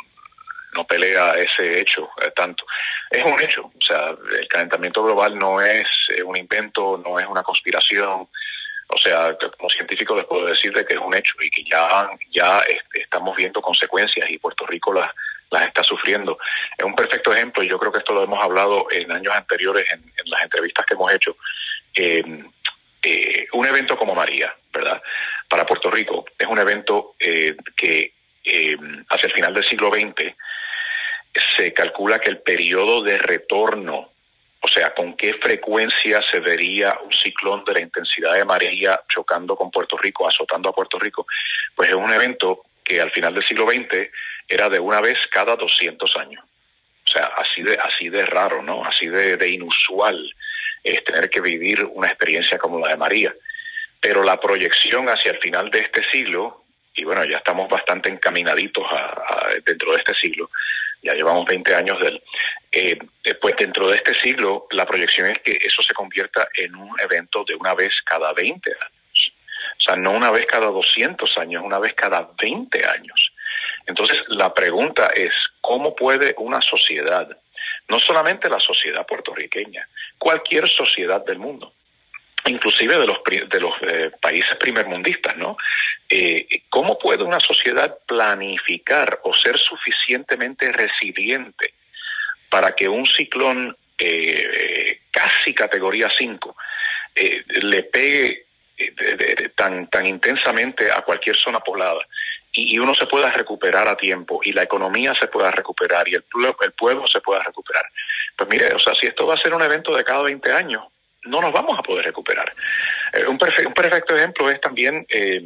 no pelea ese hecho tanto. Es un hecho, o sea, el calentamiento global no es un invento, no es una conspiración, o sea, como científico les puedo decir de que es un hecho y que ya, ya estamos viendo consecuencias y Puerto Rico las, las está sufriendo. Es un perfecto ejemplo y yo creo que esto lo hemos hablado en años anteriores en, las entrevistas que hemos hecho. Eh, eh, un evento como María, ¿verdad? Para Puerto Rico es un evento eh, que hacia el final del siglo XX se calcula que el periodo de retorno o sea, con qué frecuencia se vería un ciclón de la intensidad de María chocando con Puerto Rico, azotando a Puerto Rico, pues es un evento que al final del siglo XX era de una vez cada 200 años. O sea, así de, así de raro, ¿no? Así de, inusual es tener que vivir una experiencia como la de María. Pero la proyección hacia el final de este siglo, y bueno, ya estamos bastante encaminaditos dentro de este siglo, ya llevamos 20 años del... Eh, pues dentro de este siglo, la proyección es que eso se convierta en un evento de una vez cada 20 años. O sea, no una vez cada 200 años, una vez cada 20 años. Entonces, la pregunta es, ¿cómo puede una sociedad, no solamente la sociedad puertorriqueña, cualquier sociedad del mundo, inclusive de los, de los eh, países primermundistas, ¿no? Eh, ¿Cómo puede una sociedad planificar o ser suficientemente resiliente para que un ciclón eh, casi categoría 5 le pegue tan, tan intensamente a cualquier zona poblada y, uno se pueda recuperar a tiempo y la economía se pueda recuperar y el, pueblo se pueda recuperar? Pues mire, o sea, si esto va a ser un evento de cada 20 años, no nos vamos a poder recuperar. Eh, un, perfecto ejemplo es también eh,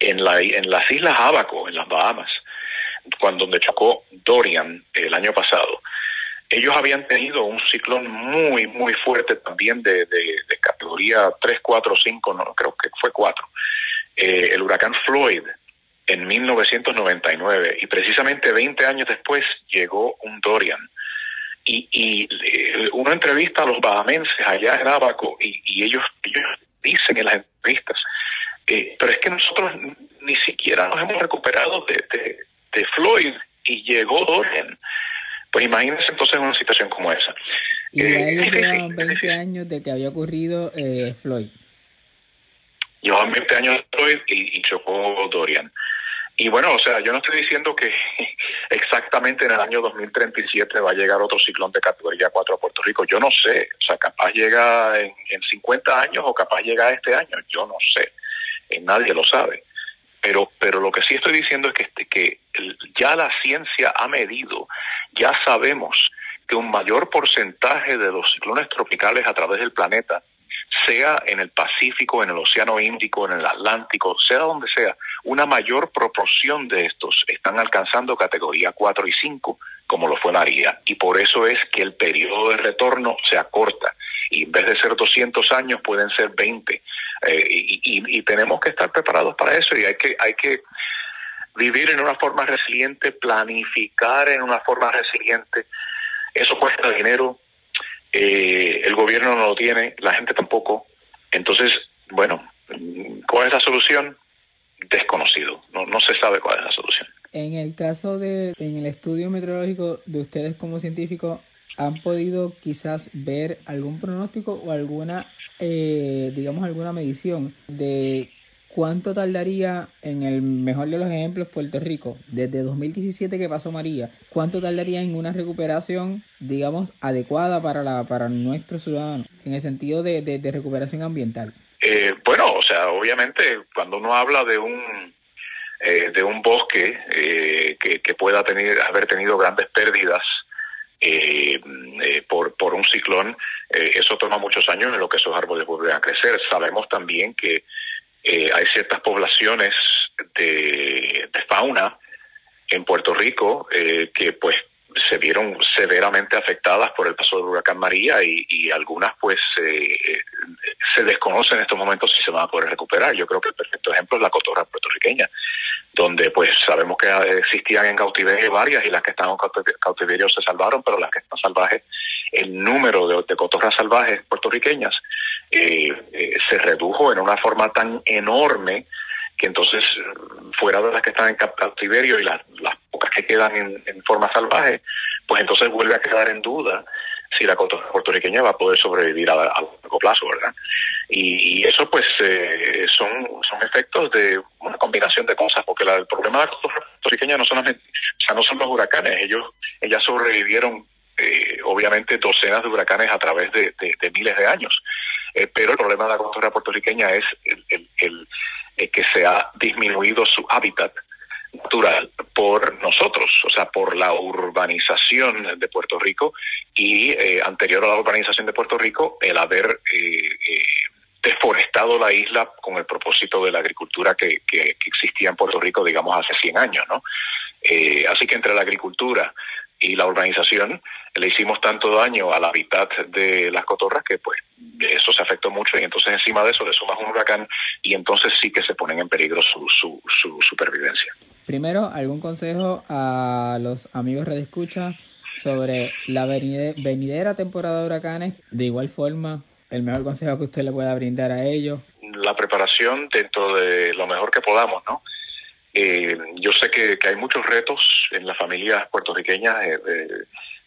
en, la, en las Islas Abaco, en las Bahamas, cuando donde chocó Dorian el año pasado. Ellos habían tenido un ciclón muy, muy fuerte también de, de, categoría 3, 4, 5, no, creo que fue 4. Eh, el huracán Floyd en 1999 y precisamente 20 años después llegó un Dorian Y, y eh, uno entrevista a los bahamenses allá en Abaco y, y ellos, ellos dicen en las entrevistas, eh, pero es que nosotros ni siquiera nos hemos recuperado de, de, de Floyd y llegó Dorian. Pues imagínense entonces una situación como esa. Y ya Eh, llevaban 20 años de que había ocurrido eh, Floyd. Llevaban 20 años Floyd y, y chocó Dorian. Y bueno, o sea, yo no estoy diciendo que exactamente en el año 2037 va a llegar otro ciclón de categoría 4 a Puerto Rico. Yo no sé. O sea, capaz llega en, en 50 años o capaz llega este año. Yo no sé. Eh, nadie lo sabe. Pero, pero lo que sí estoy diciendo es que, este, que ya la ciencia ha medido, ya sabemos que un mayor porcentaje de los ciclones tropicales a través del planeta, sea en el Pacífico, en el Océano Índico, en el Atlántico, sea donde sea, una mayor proporción de estos están alcanzando categoría 4 y 5, como lo fue María. Y por eso es que el periodo de retorno se acorta. Y en vez de ser 200 años, pueden ser 20. Eh, y, y- y tenemos que estar preparados para eso y hay que, hay que vivir en una forma resiliente, planificar en una forma resiliente. Eso cuesta dinero, eh, el gobierno no lo tiene, la gente tampoco. Entonces, bueno, ¿cuál es la solución? Desconocido, no, no se sabe cuál es la solución. En el caso de, en el estudio meteorológico de ustedes como científicos, ¿han podido quizás ver algún pronóstico o alguna, eh, digamos, alguna medición de cuánto tardaría, en el mejor de los ejemplos, Puerto Rico, desde 2017 que pasó María, cuánto tardaría en una recuperación, digamos, adecuada para, la, para nuestros ciudadanos, en el sentido de, de, recuperación ambiental? Eh, bueno, o sea, obviamente cuando uno habla de un eh, de un bosque eh, que, que pueda tener haber tenido grandes pérdidas eh, eh, por por un ciclón, eh, eso toma muchos años en lo que esos árboles vuelven a crecer. Sabemos también que eh, hay ciertas poblaciones de, fauna en Puerto Rico eh, que pues se vieron severamente afectadas por el paso del huracán María y, y algunas pues eh, eh, se desconoce en estos momentos si se van a poder recuperar. Yo creo que el perfecto ejemplo es la cotorra puertorriqueña, donde pues sabemos que existían en cautiverio varias y las que estaban en cauti- cautiverio se salvaron, pero las que están salvajes, el número de cotorras salvajes puertorriqueñas eh, se redujo en una forma tan enorme que entonces fuera de las que están en cautiverio y las, pocas que quedan en, forma salvaje, pues entonces vuelve a quedar en duda si la cotorra puertorriqueña va a poder sobrevivir a, a largo plazo, ¿verdad? Y, y eso pues eh, son, son efectos de una combinación de cosas, porque la- el problema de la cotorra puertorriqueña no solamente, o sea, no son los huracanes, ellos, ellas sobrevivieron eh, obviamente docenas de huracanes a través de miles de años. Eh, pero el problema de la cotorra puertorriqueña es el, el- eh, que se ha disminuido su hábitat natural por nosotros, o sea, por la urbanización de Puerto Rico y eh, anterior a la urbanización de Puerto Rico, el haber deforestado la isla con el propósito de la agricultura que, que- que existía en Puerto Rico, digamos, hace 100 años, ¿no? Así que entre la agricultura y la urbanización le hicimos tanto daño al hábitat de las cotorras que pues eso se afectó mucho y entonces encima de eso le sumas un huracán y entonces sí que se ponen en peligro su, su, su supervivencia. Primero, ¿algún consejo a los amigos Red Escucha sobre la venide- venidera temporada de huracanes? De igual forma, el mejor consejo que usted le pueda brindar a ellos. la preparación dentro de lo mejor que podamos, ¿no? Eh, yo sé que, que hay muchos retos en las familias puertorriqueñas, eh,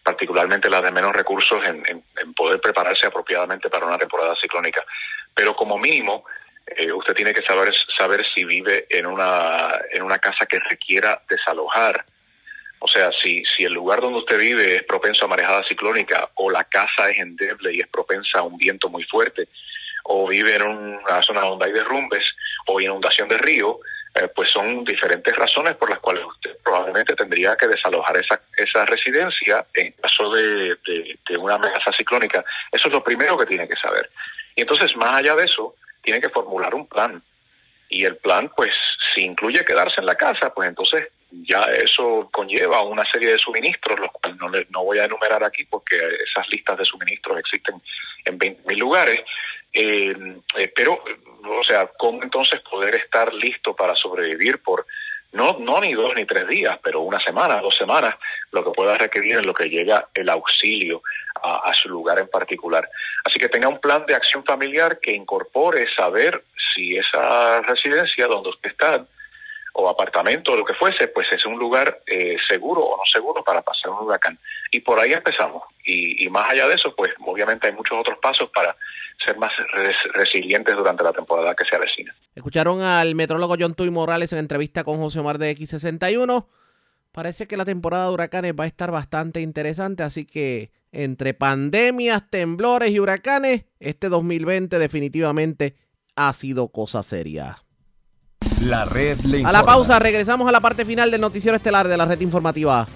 particularmente las de menos recursos, en, en- en poder prepararse apropiadamente para una temporada ciclónica. Pero como mínimo, eh, usted tiene que saber saber si vive en una en una casa que requiera desalojar. O sea, si, si el lugar donde usted vive es propenso a marejada ciclónica o la casa es endeble y es propensa a un viento muy fuerte, o vive en una zona donde hay derrumbes o inundación de río, eh, pues son diferentes razones por las cuales usted probablemente tendría que desalojar esa, esa residencia en caso de, una amenaza ciclónica. Eso es lo primero que tiene que saber. Y entonces, más allá de eso, tiene que formular un plan. Y el plan, pues, si incluye quedarse en la casa, pues entonces ya eso conlleva una serie de suministros, los cuales no, no voy a enumerar aquí porque esas listas de suministros existen en 20.000 lugares. Eh, eh, pero, o sea, ¿cómo entonces poder estar listo para sobrevivir por no, no ni dos ni tres días, pero una semana, dos semanas, lo que pueda requerir en lo que llega el auxilio a, su lugar en particular. Así que tenga un plan de acción familiar que incorpore saber si esa residencia donde usted está o apartamento o lo que fuese, pues es un lugar eh, seguro o no seguro para pasar un huracán. Y por ahí empezamos. Y, más allá de eso, pues obviamente hay muchos otros pasos para ser más resilientes durante la temporada que se avecina. Escucharon al metrólogo John Tuy Morales en entrevista con José Omar de X61. Parece que la temporada de huracanes va a estar bastante interesante, así que entre pandemias, temblores y huracanes, este 2020 definitivamente ha sido cosa seria. La red le A la pausa, regresamos a la parte final del noticiero estelar de la red informativa.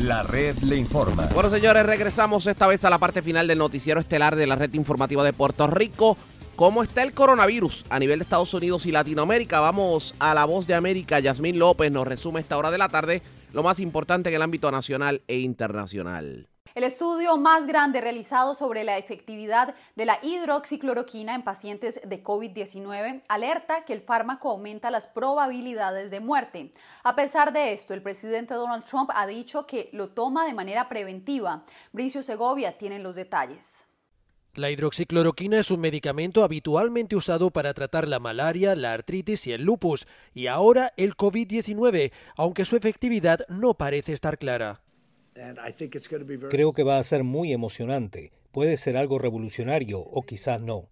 La red le informa. Bueno, señores, regresamos esta vez a la parte final del noticiero estelar de la red informativa de Puerto Rico. ¿Cómo está el coronavirus a nivel de Estados Unidos y Latinoamérica? Vamos a la voz de América. Yasmín López nos resume esta hora de la tarde lo más importante en el ámbito nacional e internacional. El estudio más grande realizado sobre la efectividad de la hidroxicloroquina en pacientes de COVID-19 alerta que el fármaco aumenta las probabilidades de muerte. A pesar de esto, el presidente Donald Trump ha dicho que lo toma de manera preventiva. Bricio Segovia tiene los detalles. La hidroxicloroquina es un medicamento habitualmente usado para tratar la malaria, la artritis y el lupus, y ahora el COVID-19, aunque su efectividad no parece estar clara. Creo que va a ser muy emocionante. Puede ser algo revolucionario o quizás no.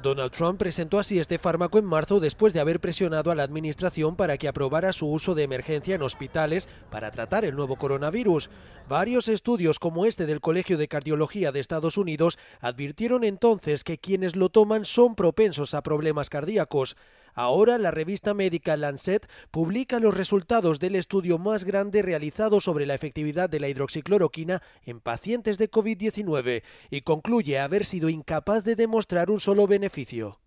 Donald Trump presentó así este fármaco en marzo después de haber presionado a la administración para que aprobara su uso de emergencia en hospitales para tratar el nuevo coronavirus. Varios estudios como este del Colegio de Cardiología de Estados Unidos advirtieron entonces que quienes lo toman son propensos a problemas cardíacos. Ahora la revista médica Lancet publica los resultados del estudio más grande realizado sobre la efectividad de la hidroxicloroquina en pacientes de COVID-19 y concluye haber sido incapaz de demostrar un solo beneficio.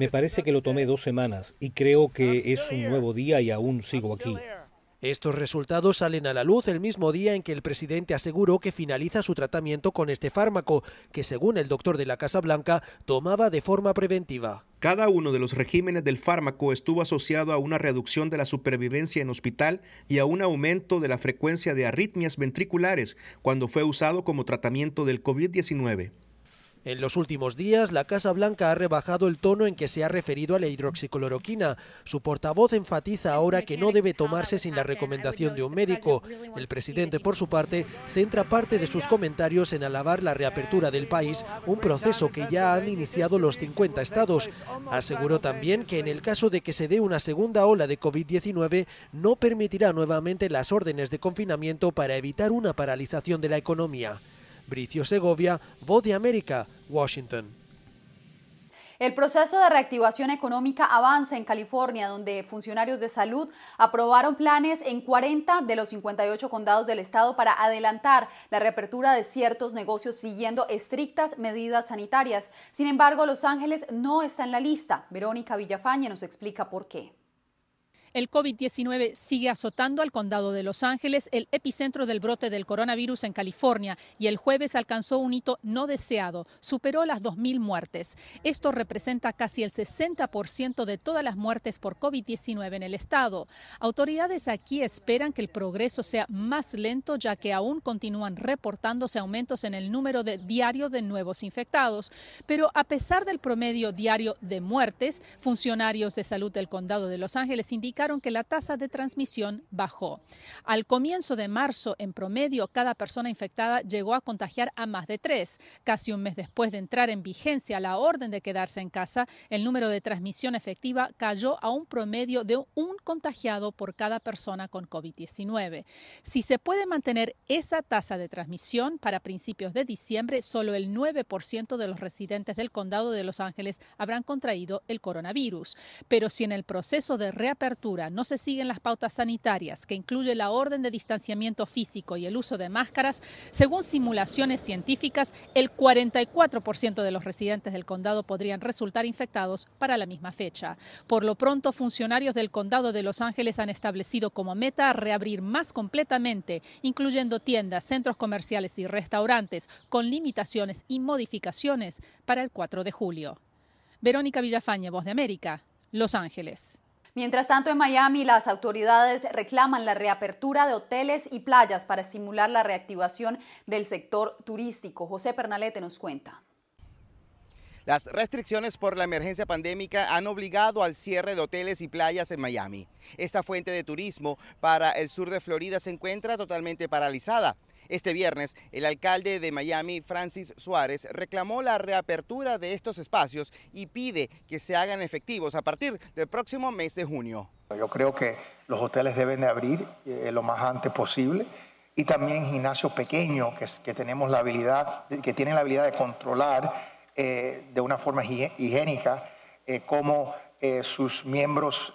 Me parece que lo tomé dos semanas y creo que es un nuevo día y aún sigo aquí. Estos resultados salen a la luz el mismo día en que el presidente aseguró que finaliza su tratamiento con este fármaco, que según el doctor de la Casa Blanca tomaba de forma preventiva. Cada uno de los regímenes del fármaco estuvo asociado a una reducción de la supervivencia en hospital y a un aumento de la frecuencia de arritmias ventriculares cuando fue usado como tratamiento del COVID-19. En los últimos días, la Casa Blanca ha rebajado el tono en que se ha referido a la hidroxicloroquina. Su portavoz enfatiza ahora que no debe tomarse sin la recomendación de un médico. El presidente, por su parte, centra parte de sus comentarios en alabar la reapertura del país, un proceso que ya han iniciado los 50 estados. Aseguró también que en el caso de que se dé una segunda ola de COVID-19, no permitirá nuevamente las órdenes de confinamiento para evitar una paralización de la economía. Bricio Segovia, Voz de América, Washington. El proceso de reactivación económica avanza en California, donde funcionarios de salud aprobaron planes en 40 de los 58 condados del estado para adelantar la reapertura de ciertos negocios siguiendo estrictas medidas sanitarias. Sin embargo, Los Ángeles no está en la lista. Verónica Villafañe nos explica por qué. El COVID-19 sigue azotando al condado de Los Ángeles, el epicentro del brote del coronavirus en California, y el jueves alcanzó un hito no deseado, superó las 2.000 muertes. Esto representa casi el 60% de todas las muertes por COVID-19 en el estado. Autoridades aquí esperan que el progreso sea más lento, ya que aún continúan reportándose aumentos en el número de diario de nuevos infectados. Pero a pesar del promedio diario de muertes, funcionarios de salud del condado de Los Ángeles indican que la tasa de transmisión bajó. Al comienzo de marzo, en promedio, cada persona infectada llegó a contagiar a más de tres. Casi un mes después de entrar en vigencia la orden de quedarse en casa, el número de transmisión efectiva cayó a un promedio de un contagiado por cada persona con COVID-19. Si se puede mantener esa tasa de transmisión para principios de diciembre, solo el 9% de los residentes del condado de Los Ángeles habrán contraído el coronavirus. Pero si en el proceso de reapertura no se siguen las pautas sanitarias, que incluye la orden de distanciamiento físico y el uso de máscaras, según simulaciones científicas, el 44% de los residentes del condado podrían resultar infectados para la misma fecha. Por lo pronto, funcionarios del condado de Los Ángeles han establecido como meta reabrir más completamente, incluyendo tiendas, centros comerciales y restaurantes, con limitaciones y modificaciones para el 4 de julio. Verónica Villafañe, Voz de América, Los Ángeles. Mientras tanto, en Miami, las autoridades reclaman la reapertura de hoteles y playas para estimular la reactivación del sector turístico. José Pernalete nos cuenta. Las restricciones por la emergencia pandémica han obligado al cierre de hoteles y playas en Miami. Esta fuente de turismo para el sur de Florida se encuentra totalmente paralizada. Este viernes, el alcalde de Miami, Francis Suárez, reclamó la reapertura de estos espacios y pide que se hagan efectivos a partir del próximo mes de junio. Yo creo que los hoteles deben de abrir eh, lo más antes posible y también gimnasios pequeños que, que, tenemos la habilidad, que tienen la habilidad de controlar eh, de una forma higiénica eh, cómo eh, sus miembros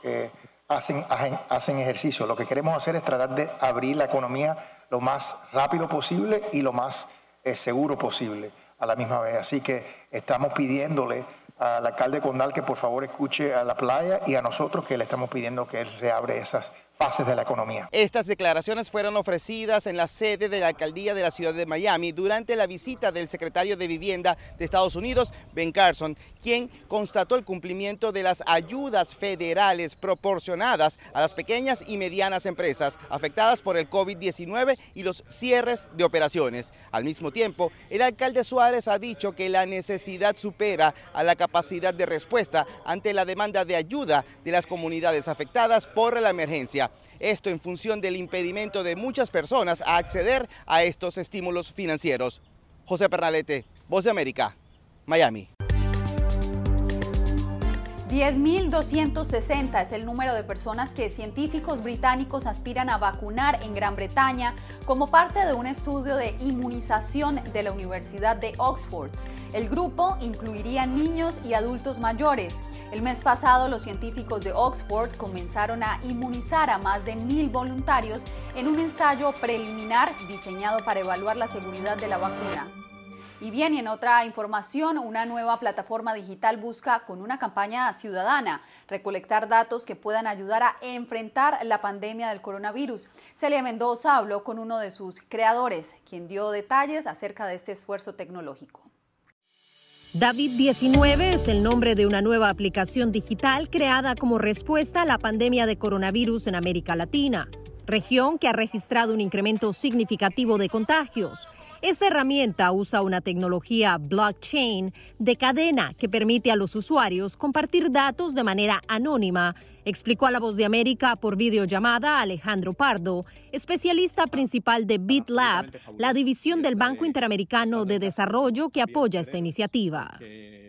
hacen, hacen ejercicio. Lo que queremos hacer es tratar de abrir la economía lo más rápido posible y lo más eh, seguro posible a la misma vez. Así que estamos pidiéndole al alcalde Condal que por favor escuche a la playa y a nosotros que le estamos pidiendo que él reabre esas fases de la economía. Estas declaraciones fueron ofrecidas en la sede de la alcaldía de la ciudad de Miami durante la visita del secretario de Vivienda de Estados Unidos, Ben Carson, quien constató el cumplimiento de las ayudas federales proporcionadas a las pequeñas y medianas empresas afectadas por el COVID-19 y los cierres de operaciones. Al mismo tiempo, el alcalde Suárez ha dicho que la necesidad supera a la capacidad de respuesta ante la demanda de ayuda de las comunidades afectadas por la emergencia. Esto en función del impedimento de muchas personas a acceder a estos estímulos financieros. José Pernalete, Voz de América, Miami. 10.260 es el número de personas que científicos británicos aspiran a vacunar en Gran Bretaña como parte de un estudio de inmunización de la Universidad de Oxford. El grupo incluiría niños y adultos mayores. El mes pasado los científicos de Oxford comenzaron a inmunizar a más de mil voluntarios en un ensayo preliminar diseñado para evaluar la seguridad de la vacuna. Y bien, y en otra información, una nueva plataforma digital busca, con una campaña ciudadana, recolectar datos que puedan ayudar a enfrentar la pandemia del coronavirus. Celia Mendoza habló con uno de sus creadores, quien dio detalles acerca de este esfuerzo tecnológico. David19 es el nombre de una nueva aplicación digital creada como respuesta a la pandemia de coronavirus en América Latina, región que ha registrado un incremento significativo de contagios. Esta herramienta usa una tecnología blockchain de cadena que permite a los usuarios compartir datos de manera anónima, explicó a La Voz de América por videollamada Alejandro Pardo, especialista principal de BitLab, la división del Banco Interamericano de Desarrollo que apoya esta iniciativa.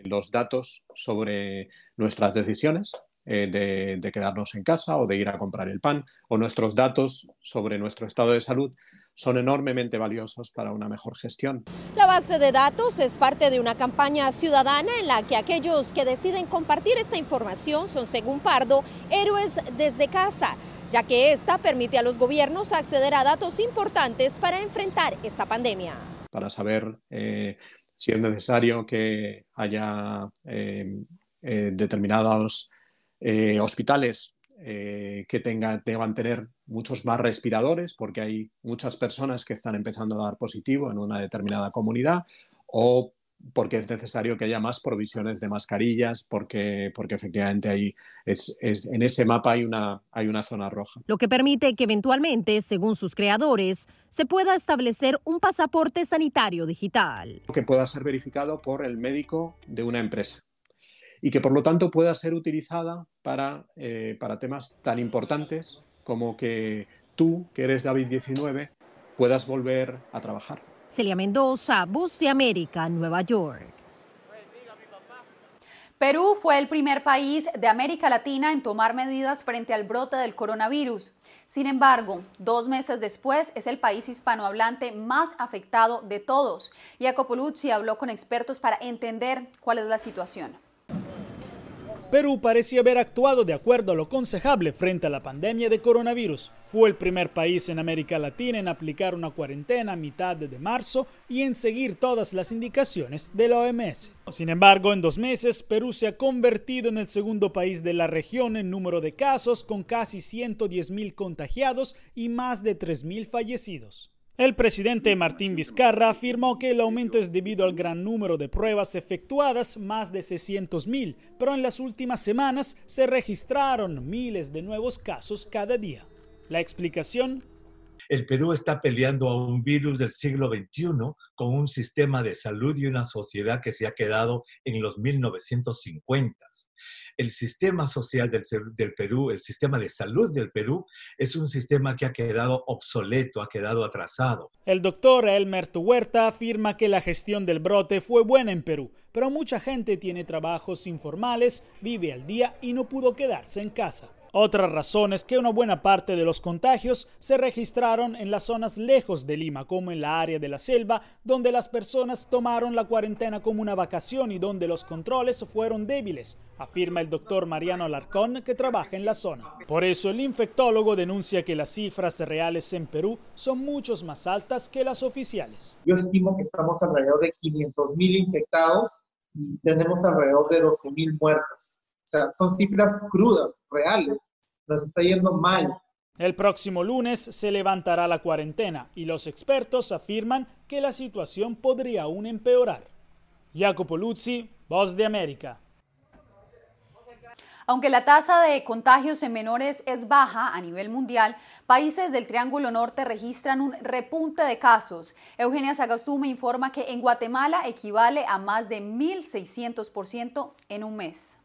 Los datos sobre nuestras decisiones eh, de, de, quedarnos en casa o de ir a comprar el pan, o nuestros datos sobre nuestro estado de salud son enormemente valiosos para una mejor gestión. La base de datos es parte de una campaña ciudadana en la que aquellos que deciden compartir esta información son, según Pardo, héroes desde casa, ya que esta permite a los gobiernos acceder a datos importantes para enfrentar esta pandemia. Para saber eh, si es necesario que haya eh, eh, determinados hospitales que tenga, deban tener muchos más respiradores porque hay muchas personas que están empezando a dar positivo en una determinada comunidad o porque es necesario que haya más provisiones de mascarillas, porque, porque efectivamente ahí es, es, en ese mapa hay una, hay una zona roja. Lo que permite que eventualmente, según sus creadores, se pueda establecer un pasaporte sanitario digital. Que pueda ser verificado por el médico de una empresa y que por lo tanto pueda ser utilizada para, eh, para temas tan importantes como que tú, que eres David 19, puedas volver a trabajar. Celia Mendoza, Voz de América, Nueva York. Perú fue el primer país de América Latina en tomar medidas frente al brote del coronavirus. Sin embargo, dos meses después es el país hispanohablante más afectado de todos. Jacopo Luzzi habló con expertos para entender cuál es la situación. Perú parecía haber actuado de acuerdo a lo aconsejable frente a la pandemia de coronavirus. Fue el primer país en América Latina en aplicar una cuarentena a mitad de marzo y en seguir todas las indicaciones de la OMS. Sin embargo, en dos meses, Perú se ha convertido en el segundo país de la región en número de casos, con casi 110 mil contagiados y más de 3 mil fallecidos. El presidente Martín Vizcarra afirmó que el aumento es debido al gran número de pruebas efectuadas, más de 600.000, pero en las últimas semanas se registraron miles de nuevos casos cada día. La explicación el Perú está peleando a un virus del siglo XXI con un sistema de salud y una sociedad que se ha quedado en los 1950. El sistema social del, Perú, el sistema de salud del Perú, es un sistema que ha quedado obsoleto, ha quedado atrasado. El doctor Elmer Huerta afirma que la gestión del brote fue buena en Perú, pero mucha gente tiene trabajos informales, vive al día y no pudo quedarse en casa. Otra razón es que una buena parte de los contagios se registraron en las zonas lejos de Lima, como en la área de la selva, donde las personas tomaron la cuarentena como una vacación y donde los controles fueron débiles, afirma el doctor Mariano Alarcón, que trabaja en la zona. Por eso el infectólogo denuncia que las cifras reales en Perú son muchos más altas que las oficiales. Yo estimo que estamos alrededor de 500 mil infectados y tenemos alrededor de 12 mil muertos. O sea, son cifras crudas, reales. Nos está yendo mal. El próximo lunes se levantará la cuarentena y los expertos afirman que la situación podría aún empeorar. Jacopo Luzzi, Voz de América. Aunque la tasa de contagios en menores es baja a nivel mundial, países del Triángulo Norte registran un repunte de casos. Eugenia Sagastume informa que en Guatemala equivale a más de 1.600% en un mes.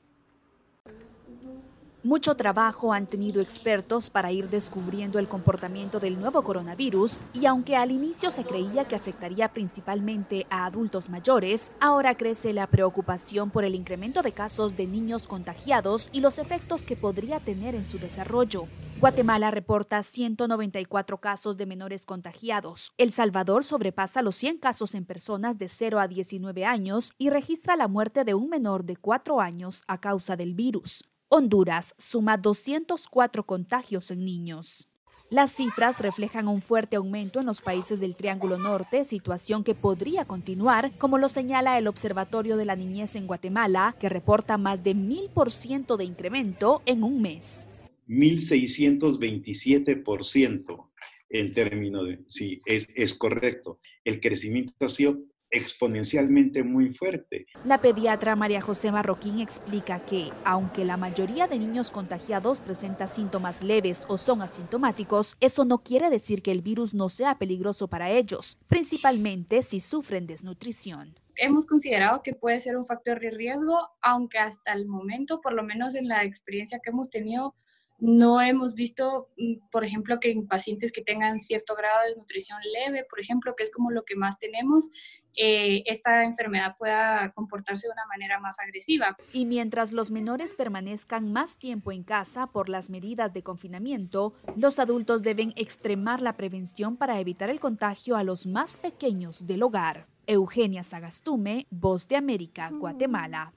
Mucho trabajo han tenido expertos para ir descubriendo el comportamiento del nuevo coronavirus y aunque al inicio se creía que afectaría principalmente a adultos mayores, ahora crece la preocupación por el incremento de casos de niños contagiados y los efectos que podría tener en su desarrollo. Guatemala reporta 194 casos de menores contagiados. El Salvador sobrepasa los 100 casos en personas de 0 a 19 años y registra la muerte de un menor de 4 años a causa del virus. Honduras suma 204 contagios en niños. Las cifras reflejan un fuerte aumento en los países del Triángulo Norte, situación que podría continuar, como lo señala el Observatorio de la Niñez en Guatemala, que reporta más de 1000% de incremento en un mes. 1627% en términos de, sí, es, es correcto. El crecimiento ha sido exponencialmente muy fuerte. La pediatra María José Marroquín explica que, aunque la mayoría de niños contagiados presenta síntomas leves o son asintomáticos, eso no quiere decir que el virus no sea peligroso para ellos, principalmente si sufren desnutrición. Hemos considerado que puede ser un factor de riesgo, aunque hasta el momento, por lo menos en la experiencia que hemos tenido, no hemos visto, mm, por ejemplo, que en pacientes que tengan cierto grado de desnutrición leve, por ejemplo, que es como lo que más tenemos, eh, esta enfermedad pueda comportarse de una manera más agresiva. Y mientras los menores permanezcan más tiempo en casa por las medidas de confinamiento, los adultos deben extremar la prevención para evitar el contagio a los más pequeños del hogar. Eugenia Sagastume, Voz de América, Guatemala.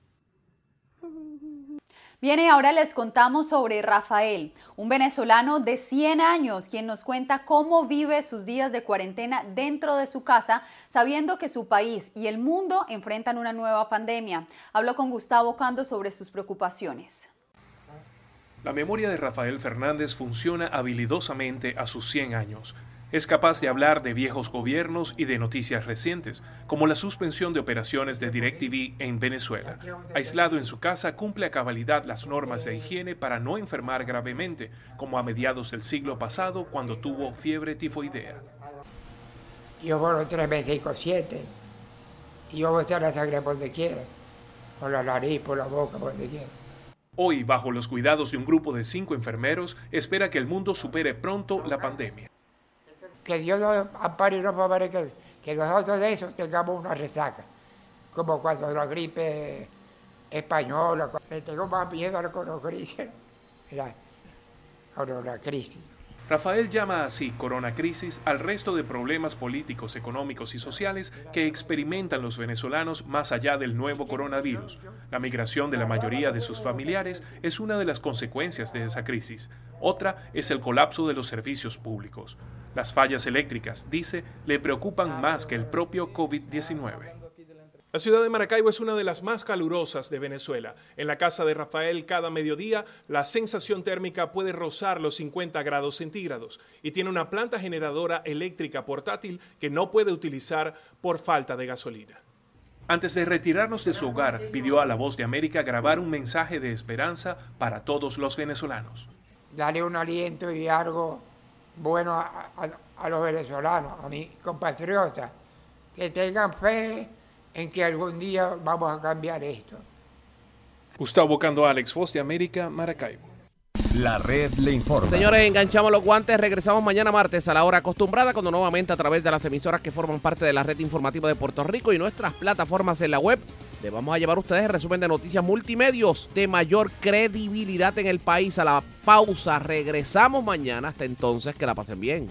Bien, ahora les contamos sobre Rafael, un venezolano de 100 años, quien nos cuenta cómo vive sus días de cuarentena dentro de su casa, sabiendo que su país y el mundo enfrentan una nueva pandemia. Habló con Gustavo Cando sobre sus preocupaciones. La memoria de Rafael Fernández funciona habilidosamente a sus 100 años. Es capaz de hablar de viejos gobiernos y de noticias recientes, como la suspensión de operaciones de DirecTV en Venezuela. Aislado en su casa, cumple a cabalidad las normas de higiene para no enfermar gravemente, como a mediados del siglo pasado cuando tuvo fiebre tifoidea. Yo tres veces y siete. Y yo voy a la sangre por donde quiera. Por la nariz, por la boca, por donde quiera. Hoy, bajo los cuidados de un grupo de cinco enfermeros, espera que el mundo supere pronto la pandemia que Dios nos ampare y nos favorezca, que nosotros de eso tengamos una resaca, como cuando la gripe española, le tengo más miedo a la crisis, la, la crisis. Rafael llama así corona crisis al resto de problemas políticos, económicos y sociales que experimentan los venezolanos más allá del nuevo coronavirus. La migración de la mayoría de sus familiares es una de las consecuencias de esa crisis. Otra es el colapso de los servicios públicos. Las fallas eléctricas, dice, le preocupan más que el propio COVID-19. La ciudad de Maracaibo es una de las más calurosas de Venezuela. En la casa de Rafael cada mediodía la sensación térmica puede rozar los 50 grados centígrados y tiene una planta generadora eléctrica portátil que no puede utilizar por falta de gasolina. Antes de retirarnos de su hogar, pidió a La Voz de América grabar un mensaje de esperanza para todos los venezolanos. Darle un aliento y algo bueno a, a los venezolanos, a mis compatriotas, que tengan fe en que algún día vamos a cambiar esto. Gustavo Cando, Alex Voz de América, Maracaibo. La red le informa. Señores, enganchamos los guantes. Regresamos mañana martes a la hora acostumbrada, cuando nuevamente a través de las emisoras que forman parte de la red informativa de Puerto Rico y nuestras plataformas en la web, le vamos a llevar a ustedes el resumen de noticias multimedios de mayor credibilidad en el país. A la pausa, regresamos mañana. Hasta entonces, que la pasen bien.